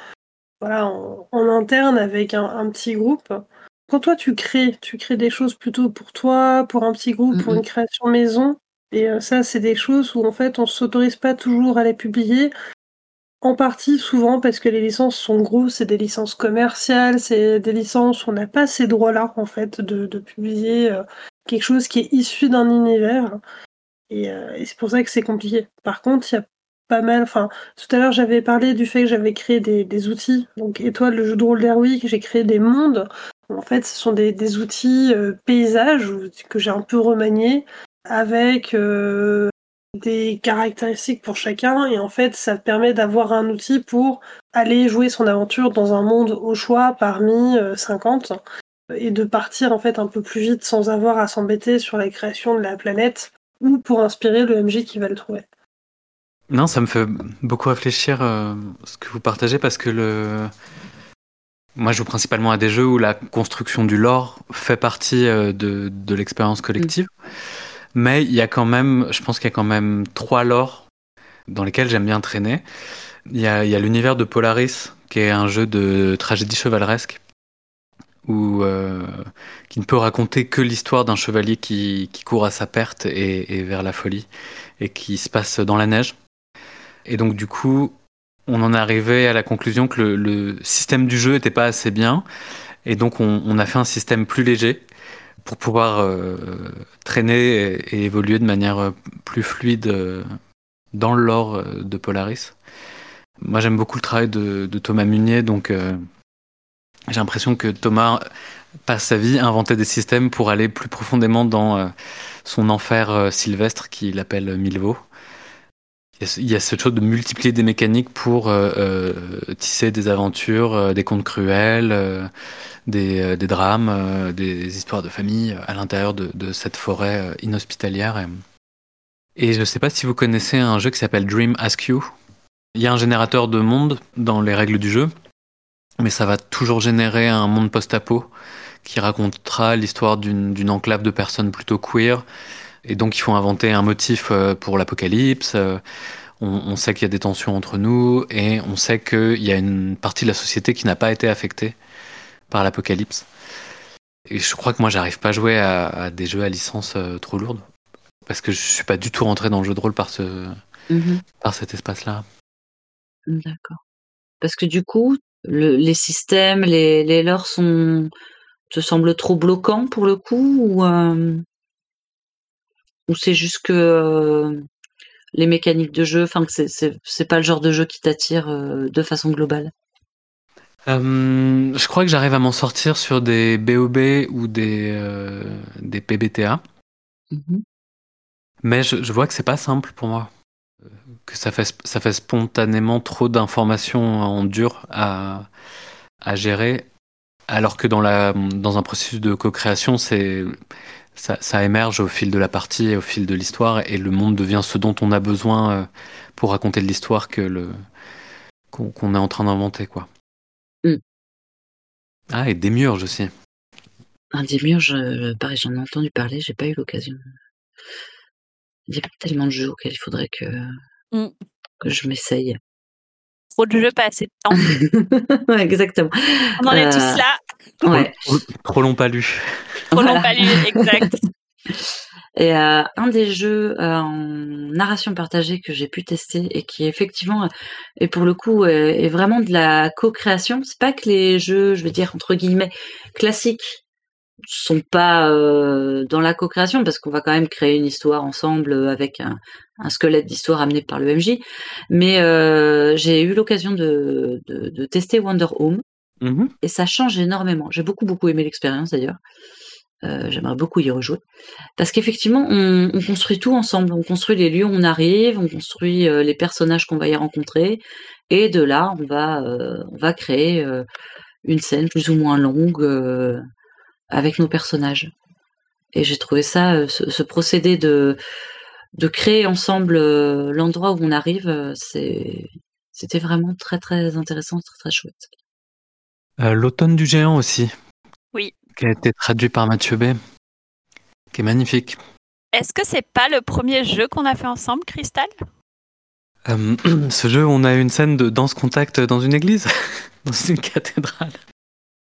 voilà, en, interne avec un, petit groupe. Quand toi tu crées, tu crées des choses plutôt pour toi, pour un petit groupe, pour une création maison. Et euh, ça, c'est des choses où en fait on s'autorise pas toujours à les publier. En partie, souvent, parce que les licences sont grosses, c'est des licences commerciales, c'est des licences où on n'a pas ces droits-là, en fait, de, publier euh, quelque chose qui est issu d'un univers. Euh, et, c'est pour ça que c'est compliqué. Par contre, il y a pas mal. Enfin, tout à l'heure, j'avais parlé du fait que j'avais créé des, outils. Donc, Étoile, le jeu de rôle d'Airwick, j'ai créé des mondes. En fait, ce sont des, outils euh, paysages que j'ai un peu remaniés avec euh, des caractéristiques pour chacun. Et en fait, ça permet d'avoir un outil pour aller jouer son aventure dans un monde au choix parmi 50 et de partir en fait un peu plus vite sans avoir à s'embêter sur la création de la planète ou pour inspirer le MJ qui va le trouver. Non, ça me fait beaucoup réfléchir euh, ce que vous partagez parce que le. Moi, je joue principalement à des jeux où la construction du lore fait partie euh, de, de l'expérience collective. Mais il y a quand même, je pense qu'il y a quand même trois lores dans lesquels j'aime bien traîner. Il y a l'univers de Polaris, qui est un jeu de tragédie chevaleresque, où, euh, qui ne peut raconter que l'histoire d'un chevalier qui, qui, court à sa perte et, vers la folie, et qui se passe dans la neige. Et donc du coup, on en est arrivé à la conclusion que le, système du jeu n'était pas assez bien, et donc on, a fait un système plus léger pour pouvoir euh, traîner et, évoluer de manière plus fluide euh, dans euh, de Polaris. Moi, j'aime beaucoup le travail de, Thomas Munier, donc j'ai l'impression que Thomas passe sa vie à inventer des systèmes pour aller plus profondément dans euh, son enfer euh, sylvestre qu'il appelle Milvaux. Il y a cette chose de multiplier des mécaniques pour euh, tisser des aventures, des contes cruels, des, drames, des histoires de famille à l'intérieur de, de, cette forêt inhospitalière. Et, je ne sais pas si vous connaissez un jeu qui s'appelle Dream Ask You. Il y a un générateur de monde dans les règles du jeu, mais ça va toujours générer un monde post-apo qui racontera l'histoire d'une enclave de personnes plutôt queer. Et donc, il faut inventer un motif euh, pour l'apocalypse. On, on, sait qu'il y a des tensions entre nous et on sait qu'il y a une partie de la société qui n'a pas été affectée par l'apocalypse. Et je crois que moi, j'arrive pas à jouer à, à, des jeux à licence euh, trop lourde parce que je suis pas du tout rentré dans le jeu de rôle par, ce, mm -hmm. par cet espace-là. D'accord. Parce que du coup, le, les systèmes, les, les lores sont te semblent trop bloquants pour le coup ou, euh, ou c'est juste que euh, les mécaniques de jeu, enfin que c'est pas le genre de jeu qui t'attire euh, de façon globale? Je crois que j'arrive à m'en sortir sur des BOB ou des, des PBTA. Mm -hmm. Mais je, je, vois que c'est pas simple pour moi que ça fait, ça fait spontanément trop d'informations en dur à, à gérer, alors que dans, la, dans un processus de co-création, c'est ça, ça, émerge au fil de la partie et au fil de l'histoire, et le monde devient ce dont on a besoin pour raconter de l'histoire que le qu'on qu est en train d'inventer, quoi. Mm. Ah, et Démiurge aussi. Un Démiurge, pareil, j'en ai entendu parler, j'ai pas eu l'occasion. Il y a tellement de jeux auxquels il faudrait que, mmh. que je m'essaye. Trop de jeux, pas assez de temps. ouais, exactement. On en est euh... tous là. Ouais. Trop, trop long pas lu. Trop voilà. long pas lu, exact. Et euh, un des jeux euh, en narration partagée que j'ai pu tester et qui effectivement et pour le coup est, est vraiment de la co-création. C'est pas que les jeux, je veux dire entre guillemets classiques sont pas euh, dans la co-création parce qu'on va quand même créer une histoire ensemble avec un, un squelette d'histoire amené par le MJ. Mais euh, j'ai eu l'occasion de, de, de, tester Wonder Home mmh et ça change énormément. J'ai beaucoup beaucoup aimé l'expérience d'ailleurs. Euh, J'aimerais beaucoup y rejouer parce qu'effectivement on, on, construit tout ensemble. On construit les lieux où on arrive, on construit euh, les personnages qu'on va y rencontrer et de là on va on va créer une scène plus ou moins longue avec nos personnages. Et j'ai trouvé ça, ce, ce, procédé de, de créer ensemble l'endroit où on arrive, c'était vraiment très très intéressant, très très chouette. Euh, L'automne du géant aussi. Oui. Qui a été traduit par Mathieu B. Qui est magnifique. Est-ce que c'est pas le premier jeu qu'on a fait ensemble, Cristal euh, Ce jeu, on a eu une scène de danse contact dans une église, dans une cathédrale.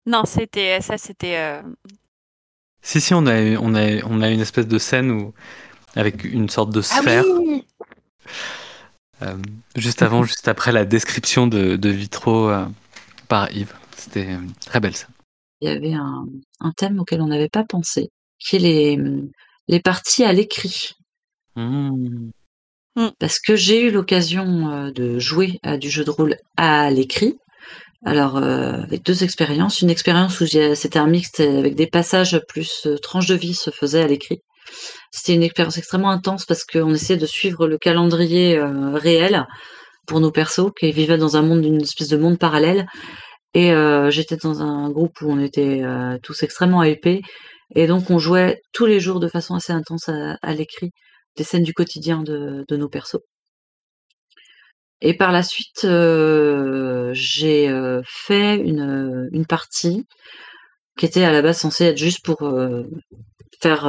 Non, c'était ça, c'était. Euh... Si si, on a on a on a une espèce de scène où avec une sorte de sphère. Ah oui euh, juste avant, juste après la description de, de Vitro euh, par Yves. C'était une très belle scène. Il y avait un, un thème auquel on n'avait pas pensé, qui est les, les parties à l'écrit. Mmh. Parce que j'ai eu l'occasion euh, de jouer à du jeu de rôle à l'écrit. Alors, euh, avec deux expériences. Une expérience où c'était un mixte avec des passages plus euh, tranches de vie se faisaient à l'écrit. C'était une expérience extrêmement intense parce qu'on essayait de suivre le calendrier euh, réel pour nos persos qui vivaient dans un monde, une espèce de monde parallèle. Et euh, j'étais dans un groupe où on était euh, tous extrêmement hypés. Et donc, on jouait tous les jours de façon assez intense à, l'écrit des scènes du quotidien de, nos persos. Et par la suite, j'ai fait une partie qui était à la base censée être juste pour euh, faire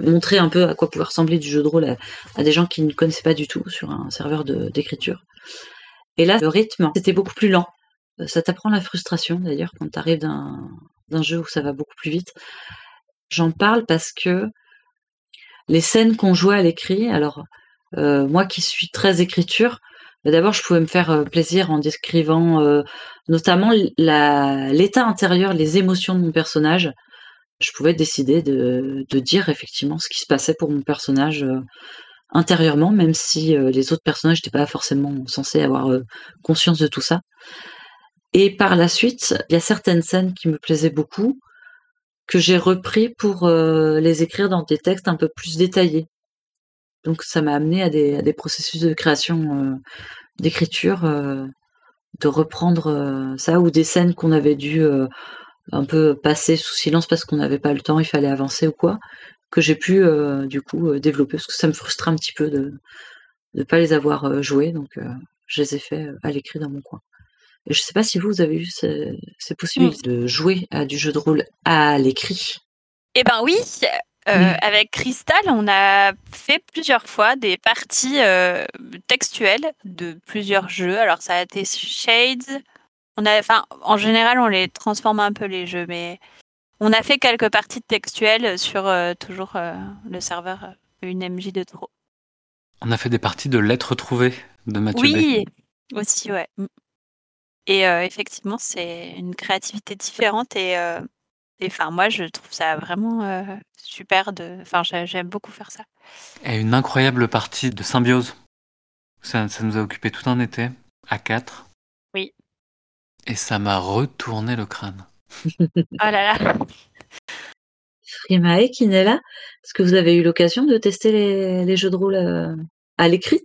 montrer un peu à quoi pouvait ressembler du jeu de rôle à, des gens qui ne connaissaient pas du tout sur un serveur d'écriture. Et là, le rythme, c'était beaucoup plus lent. Ça t'apprend la frustration d'ailleurs quand tu arrives d'un jeu où ça va beaucoup plus vite. J'en parle parce que les scènes qu'on jouait à l'écrit, alors moi qui suis très écriture, bah, d'abord, je pouvais me faire euh, plaisir en décrivant euh, notamment l'état intérieur, les émotions de mon personnage. Je pouvais décider de, dire effectivement ce qui se passait pour mon personnage euh, intérieurement, même si les autres personnages n'étaient pas forcément censés avoir conscience de tout ça. Et par la suite, il y a certaines scènes qui me plaisaient beaucoup, que j'ai repris pour les écrire dans des textes un peu plus détaillés. Donc ça m'a amené à des, processus de création, euh, d'écriture, euh, de reprendre euh, ça, ou des scènes qu'on avait dû un peu passer sous silence parce qu'on n'avait pas le temps, il fallait avancer ou quoi, que j'ai pu du coup développer, parce que ça me frustrait un petit peu de ne pas les avoir joués, donc je les ai fait à l'écrit dans mon coin. Et je ne sais pas si vous, vous avez eu ces, ces possibilités mmh. de jouer à du jeu de rôle à l'écrit. Eh ben oui, euh, mmh. Avec Crystal, on a fait plusieurs fois des parties euh, textuelles de plusieurs jeux. Alors ça a été Shades. On a, enfin, en général, on les transforme un peu les jeux, mais on a fait quelques parties textuelles sur euh, toujours le serveur une MJ de trop. On a fait des parties de lettres trouvées de Mathieu Oui, aussi, ouais. Mmh. Et effectivement, c'est une créativité différente et enfin, moi, je trouve ça vraiment euh, super. De... Enfin, j'aime beaucoup faire ça. Et une incroyable partie de symbiose. Ça, ça nous a occupé tout un été, à quatre. Et ça m'a retourné le crâne. oh là là. Frimae, qui n'est là, est-ce que vous avez eu l'occasion de tester les, jeux de rôle euh, à l'écrit?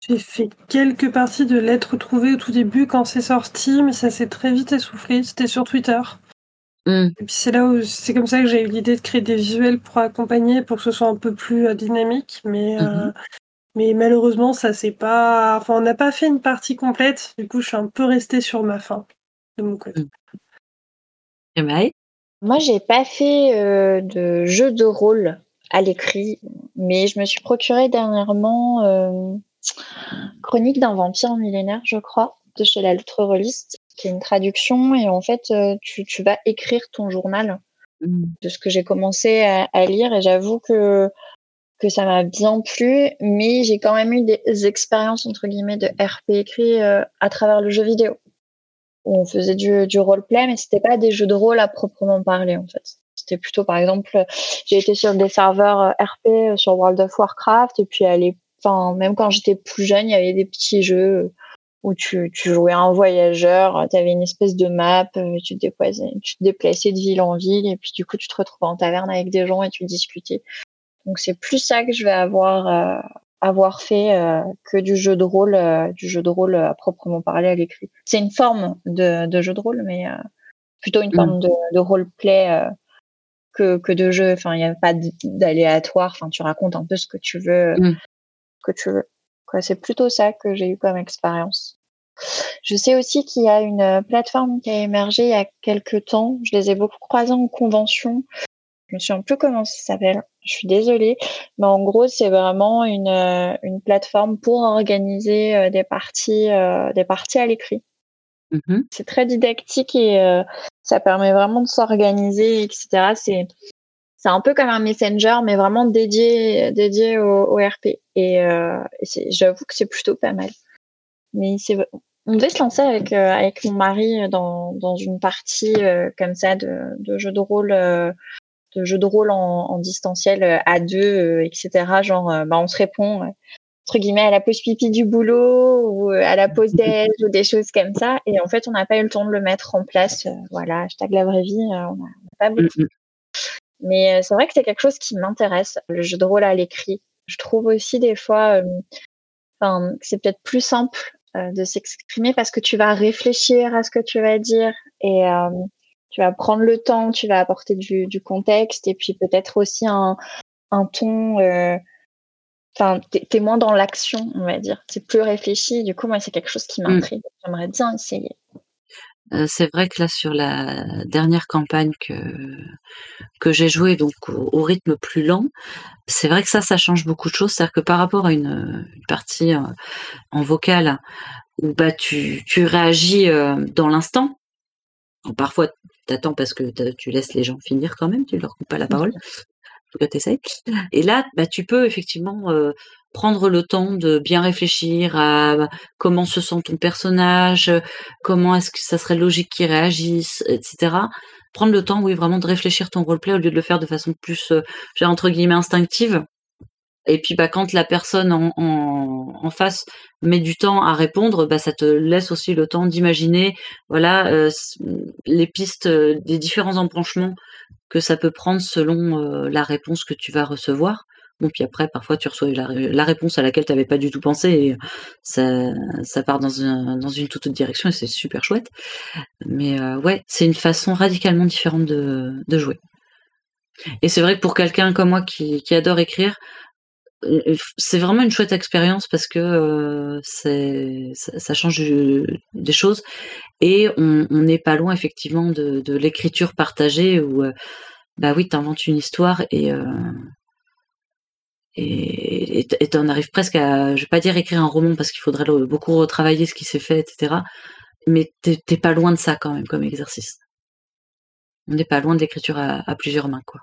J'ai fait quelques parties de lettres trouvées au tout début quand c'est sorti, mais ça s'est très vite essoufflé. C'était sur Twitter. Mmh. Et puis c'est là où c'est comme ça que j'ai eu l'idée de créer des visuels pour accompagner, pour que ce soit un peu plus euh, dynamique. Mais, euh, mmh mais malheureusement, ça c'est pas. Enfin, on n'a pas fait une partie complète. Du coup, je suis un peu restée sur ma fin de mon côté. Et Maï Moi, j'ai pas fait euh, de jeu de rôle à l'écrit, mais je me suis procuré dernièrement Chronique d'un vampire millénaire, je crois, de chez la Lettre Reliste qui est une traduction et en fait euh, tu, tu vas écrire ton journal mmh. de ce que j'ai commencé à, lire et j'avoue que que ça m'a bien plu mais j'ai quand même eu des expériences entre guillemets de RP écrit euh, à travers le jeu vidéo on faisait du, du roleplay mais c'était pas des jeux de rôle à proprement parler en fait c'était plutôt par exemple j'ai été sur des serveurs euh, RP sur World of Warcraft et puis aller enfin même quand j'étais plus jeune il y avait des petits jeux où tu, tu jouais un voyageur, tu avais une espèce de map, euh, tu te, tu te déplaçais de ville en ville, et puis du coup, tu te retrouvais en taverne avec des gens et tu discutais. Donc c'est plus ça que je vais avoir euh, avoir fait euh, que du jeu de rôle, du jeu de rôle à proprement parler à l'écrit. C'est une forme de, de, jeu de rôle, mais plutôt une forme de, de roleplay que, que de jeu. Enfin, il n'y a pas d'aléatoire. Enfin, tu racontes un peu ce que tu veux, mm. ce que tu veux. C'est plutôt ça que j'ai eu comme expérience. Je sais aussi qu'il y a une euh, plateforme qui a émergé il y a quelques temps. Je les ai beaucoup croisés en convention. Je me souviens plus comment ça s'appelle. Je suis désolée. Mais en gros, c'est vraiment une, euh, une plateforme pour organiser euh, des parties, des parties à l'écrit. Mmh c'est très didactique et ça permet vraiment de s'organiser, etc. C'est c'est un peu comme un messenger, mais vraiment dédié, dédié au, RP. Et, euh, j'avoue que c'est plutôt pas mal. Mais c'est, on devait se lancer avec euh, avec mon mari dans, dans une partie euh, comme ça de, de jeu de rôle, de jeu de rôle en, en distanciel à deux, etc. Genre, bah on se répond entre guillemets à la pause pipi du boulot ou à la pause déj ou des choses comme ça. Et en fait, on n'a pas eu le temps de le mettre en place. voilà, hashtag la vraie vie, on n'a pas beaucoup. Mm, mm. Mais euh, c'est vrai que c'est quelque chose qui m'intéresse, le jeu de rôle à l'écrit. Je trouve aussi des fois, euh, enfin, c'est peut-être plus simple euh, de s'exprimer parce que tu vas réfléchir à ce que tu vas dire et tu vas prendre le temps, tu vas apporter du, du contexte et puis peut-être aussi un, un ton enfin, t'es moins dans l'action, on va dire. C'est plus réfléchi. Du coup, moi, c'est quelque chose qui mm. m'intrigue. J'aimerais bien essayer. Euh, c'est vrai que là, sur la dernière campagne que, que j'ai jouée, donc au, rythme plus lent, c'est vrai que ça, ça change beaucoup de choses. C'est-à-dire que par rapport à une, partie euh, en vocal où bah, tu, tu réagis euh, dans l'instant, parfois t'attends parce que tu laisses les gens finir quand même, tu leur coupes pas la parole. En tout cas, t'essayes. Et là, bah, tu peux effectivement prendre le temps de bien réfléchir à comment se sent ton personnage, comment est-ce que ça serait logique qu'il réagisse, etc. Prendre le temps, oui, vraiment de réfléchir ton roleplay au lieu de le faire de façon plus, euh, entre guillemets, instinctive. Et puis, bah, quand la personne en, face met du temps à répondre, bah, ça te laisse aussi le temps d'imaginer, voilà, euh, les pistes euh, des différents embranchements que ça peut prendre selon la réponse que tu vas recevoir. Bon, puis après, parfois, tu reçois la, réponse à laquelle tu n'avais pas du tout pensé et ça, part dans, une toute autre direction et c'est super chouette. Mais euh, ouais, c'est une façon radicalement différente de, jouer. Et c'est vrai que pour quelqu'un comme moi qui, adore écrire, euh, c'est vraiment une chouette expérience parce que euh, ça, change des choses et on n'est pas loin effectivement de, l'écriture partagée où bah oui, tu inventes une histoire et et t'en arrives presque à, je vais pas dire écrire un roman parce qu'il faudrait beaucoup retravailler ce qui s'est fait, etc. Mais t'es pas loin de ça quand même comme exercice. On n'est pas loin de l'écriture à, plusieurs mains, quoi.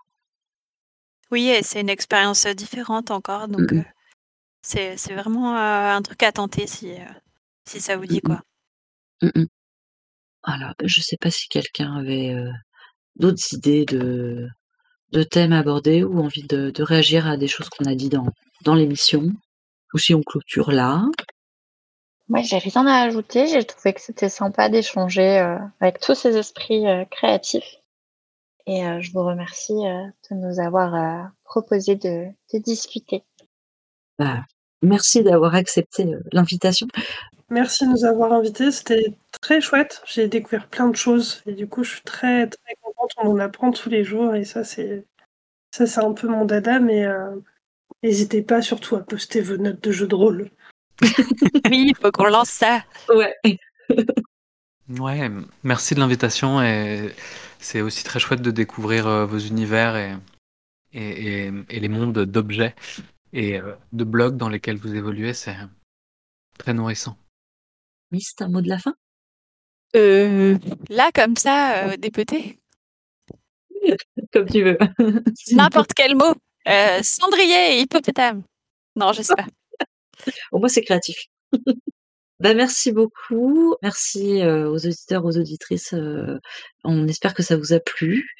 Oui, et c'est une expérience différente encore, donc euh, c'est vraiment euh, un truc à tenter si, euh, si ça vous dit, quoi. Alors, je sais pas si quelqu'un avait d'autres idées de, de thèmes abordés ou envie de, réagir à des choses qu'on a dit dans, dans l'émission Ou si on clôture là Moi, j'ai rien à ajouter. J'ai trouvé que c'était sympa d'échanger euh, avec tous ces esprits euh, créatifs. Et euh, je vous remercie de nous avoir proposé de, discuter. Bah, merci d'avoir accepté l'invitation. Merci de nous avoir invités. C'était très chouette. J'ai découvert plein de choses et du coup, je suis très, très contente. On en apprend tous les jours et ça, c'est ça, c'est un peu mon dada, mais euh, n'hésitez pas surtout à poster vos notes de jeu de rôle. oui, il faut qu'on lance ça. Ouais. ouais, merci de l'invitation et c'est aussi très chouette de découvrir euh, vos univers et, et, et, les mondes d'objets et euh, de blogs dans lesquels vous évoluez. C'est très nourrissant. c'est un mot de la fin? Euh, Là, comme ça, pétés Comme tu veux. N'importe quel mot. Euh, cendrier, hippopotame. Non, je sais pas. Au moins, c'est créatif. Ben, merci beaucoup. Merci euh, aux auditeurs, aux auditrices. Euh, on espère que ça vous a plu.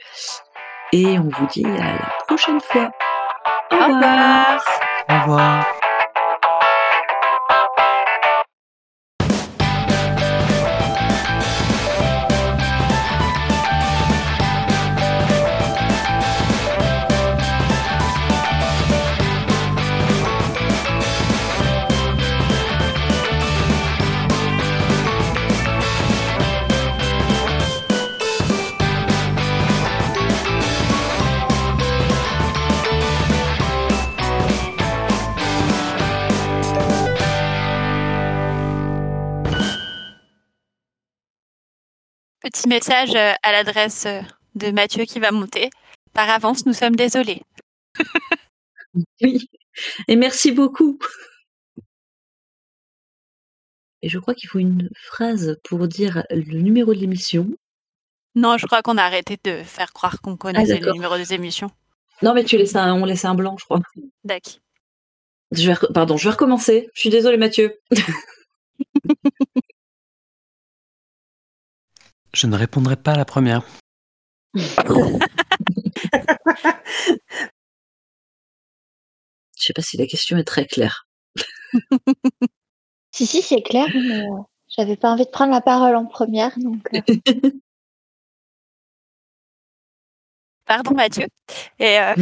Et on vous dit à la prochaine fois. Au revoir. Au revoir. Message euh, à l'adresse euh, de Mathieu qui va monter. Par avance, nous sommes désolés. oui, et merci beaucoup. Et je crois qu'il faut une phrase pour dire le numéro de l'émission. Non, je crois qu'on a arrêté de faire croire qu'on connaissait ah, le numéro des émissions. Non, mais tu laisses un, on laissait un blanc, je crois. D'accord. pardon, je vais recommencer. Je suis désolée, Mathieu. Je ne répondrai pas à la première. Je sais pas si la question est très claire. si, si, c'est clair, mais euh, j'avais pas envie de prendre la parole en première. Donc, euh. Pardon, Mathieu. Et, euh,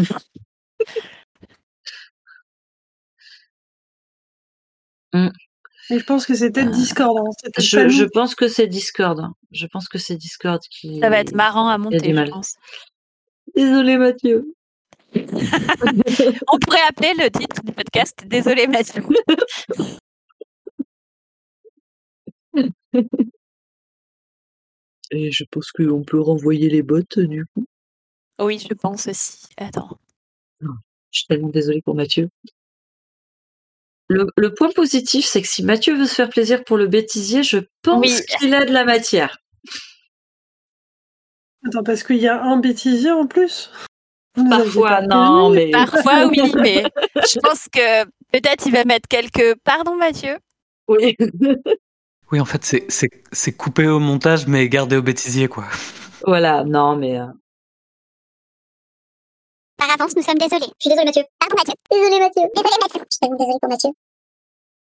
mm je pense que c'est peut-être euh, Discord. Hein, je, pense que c'est Discord. Je pense que c'est Discord qui. Ça va être marrant à monter, je pense. Désolé, Mathieu. On pourrait appeler le titre du podcast Désolé Mathieu. Et je pense qu'on peut renvoyer les bottes du coup. Oui, je pense aussi. Attends. Je suis tellement désolée pour Mathieu. Le, le point positif, c'est que si Mathieu veut se faire plaisir pour le bêtisier, je pense Oui. qu'il a de la matière. Attends, parce qu'il y a un bêtisier en plus? Vous Parfois, non, mais Parfois, oui, mais je pense que peut-être il va mettre quelques. Pardon, Mathieu. oui. Oui, en fait, c'est- c'est c'est coupé au montage, mais gardé au bêtisier, quoi. voilà, non, mais euh, Par avance, nous sommes désolés. Je suis désolée, Mathieu. Pardon, Mathieu. Désolé, Mathieu. Désolé, Mathieu. Je suis tellement désolée pour Mathieu.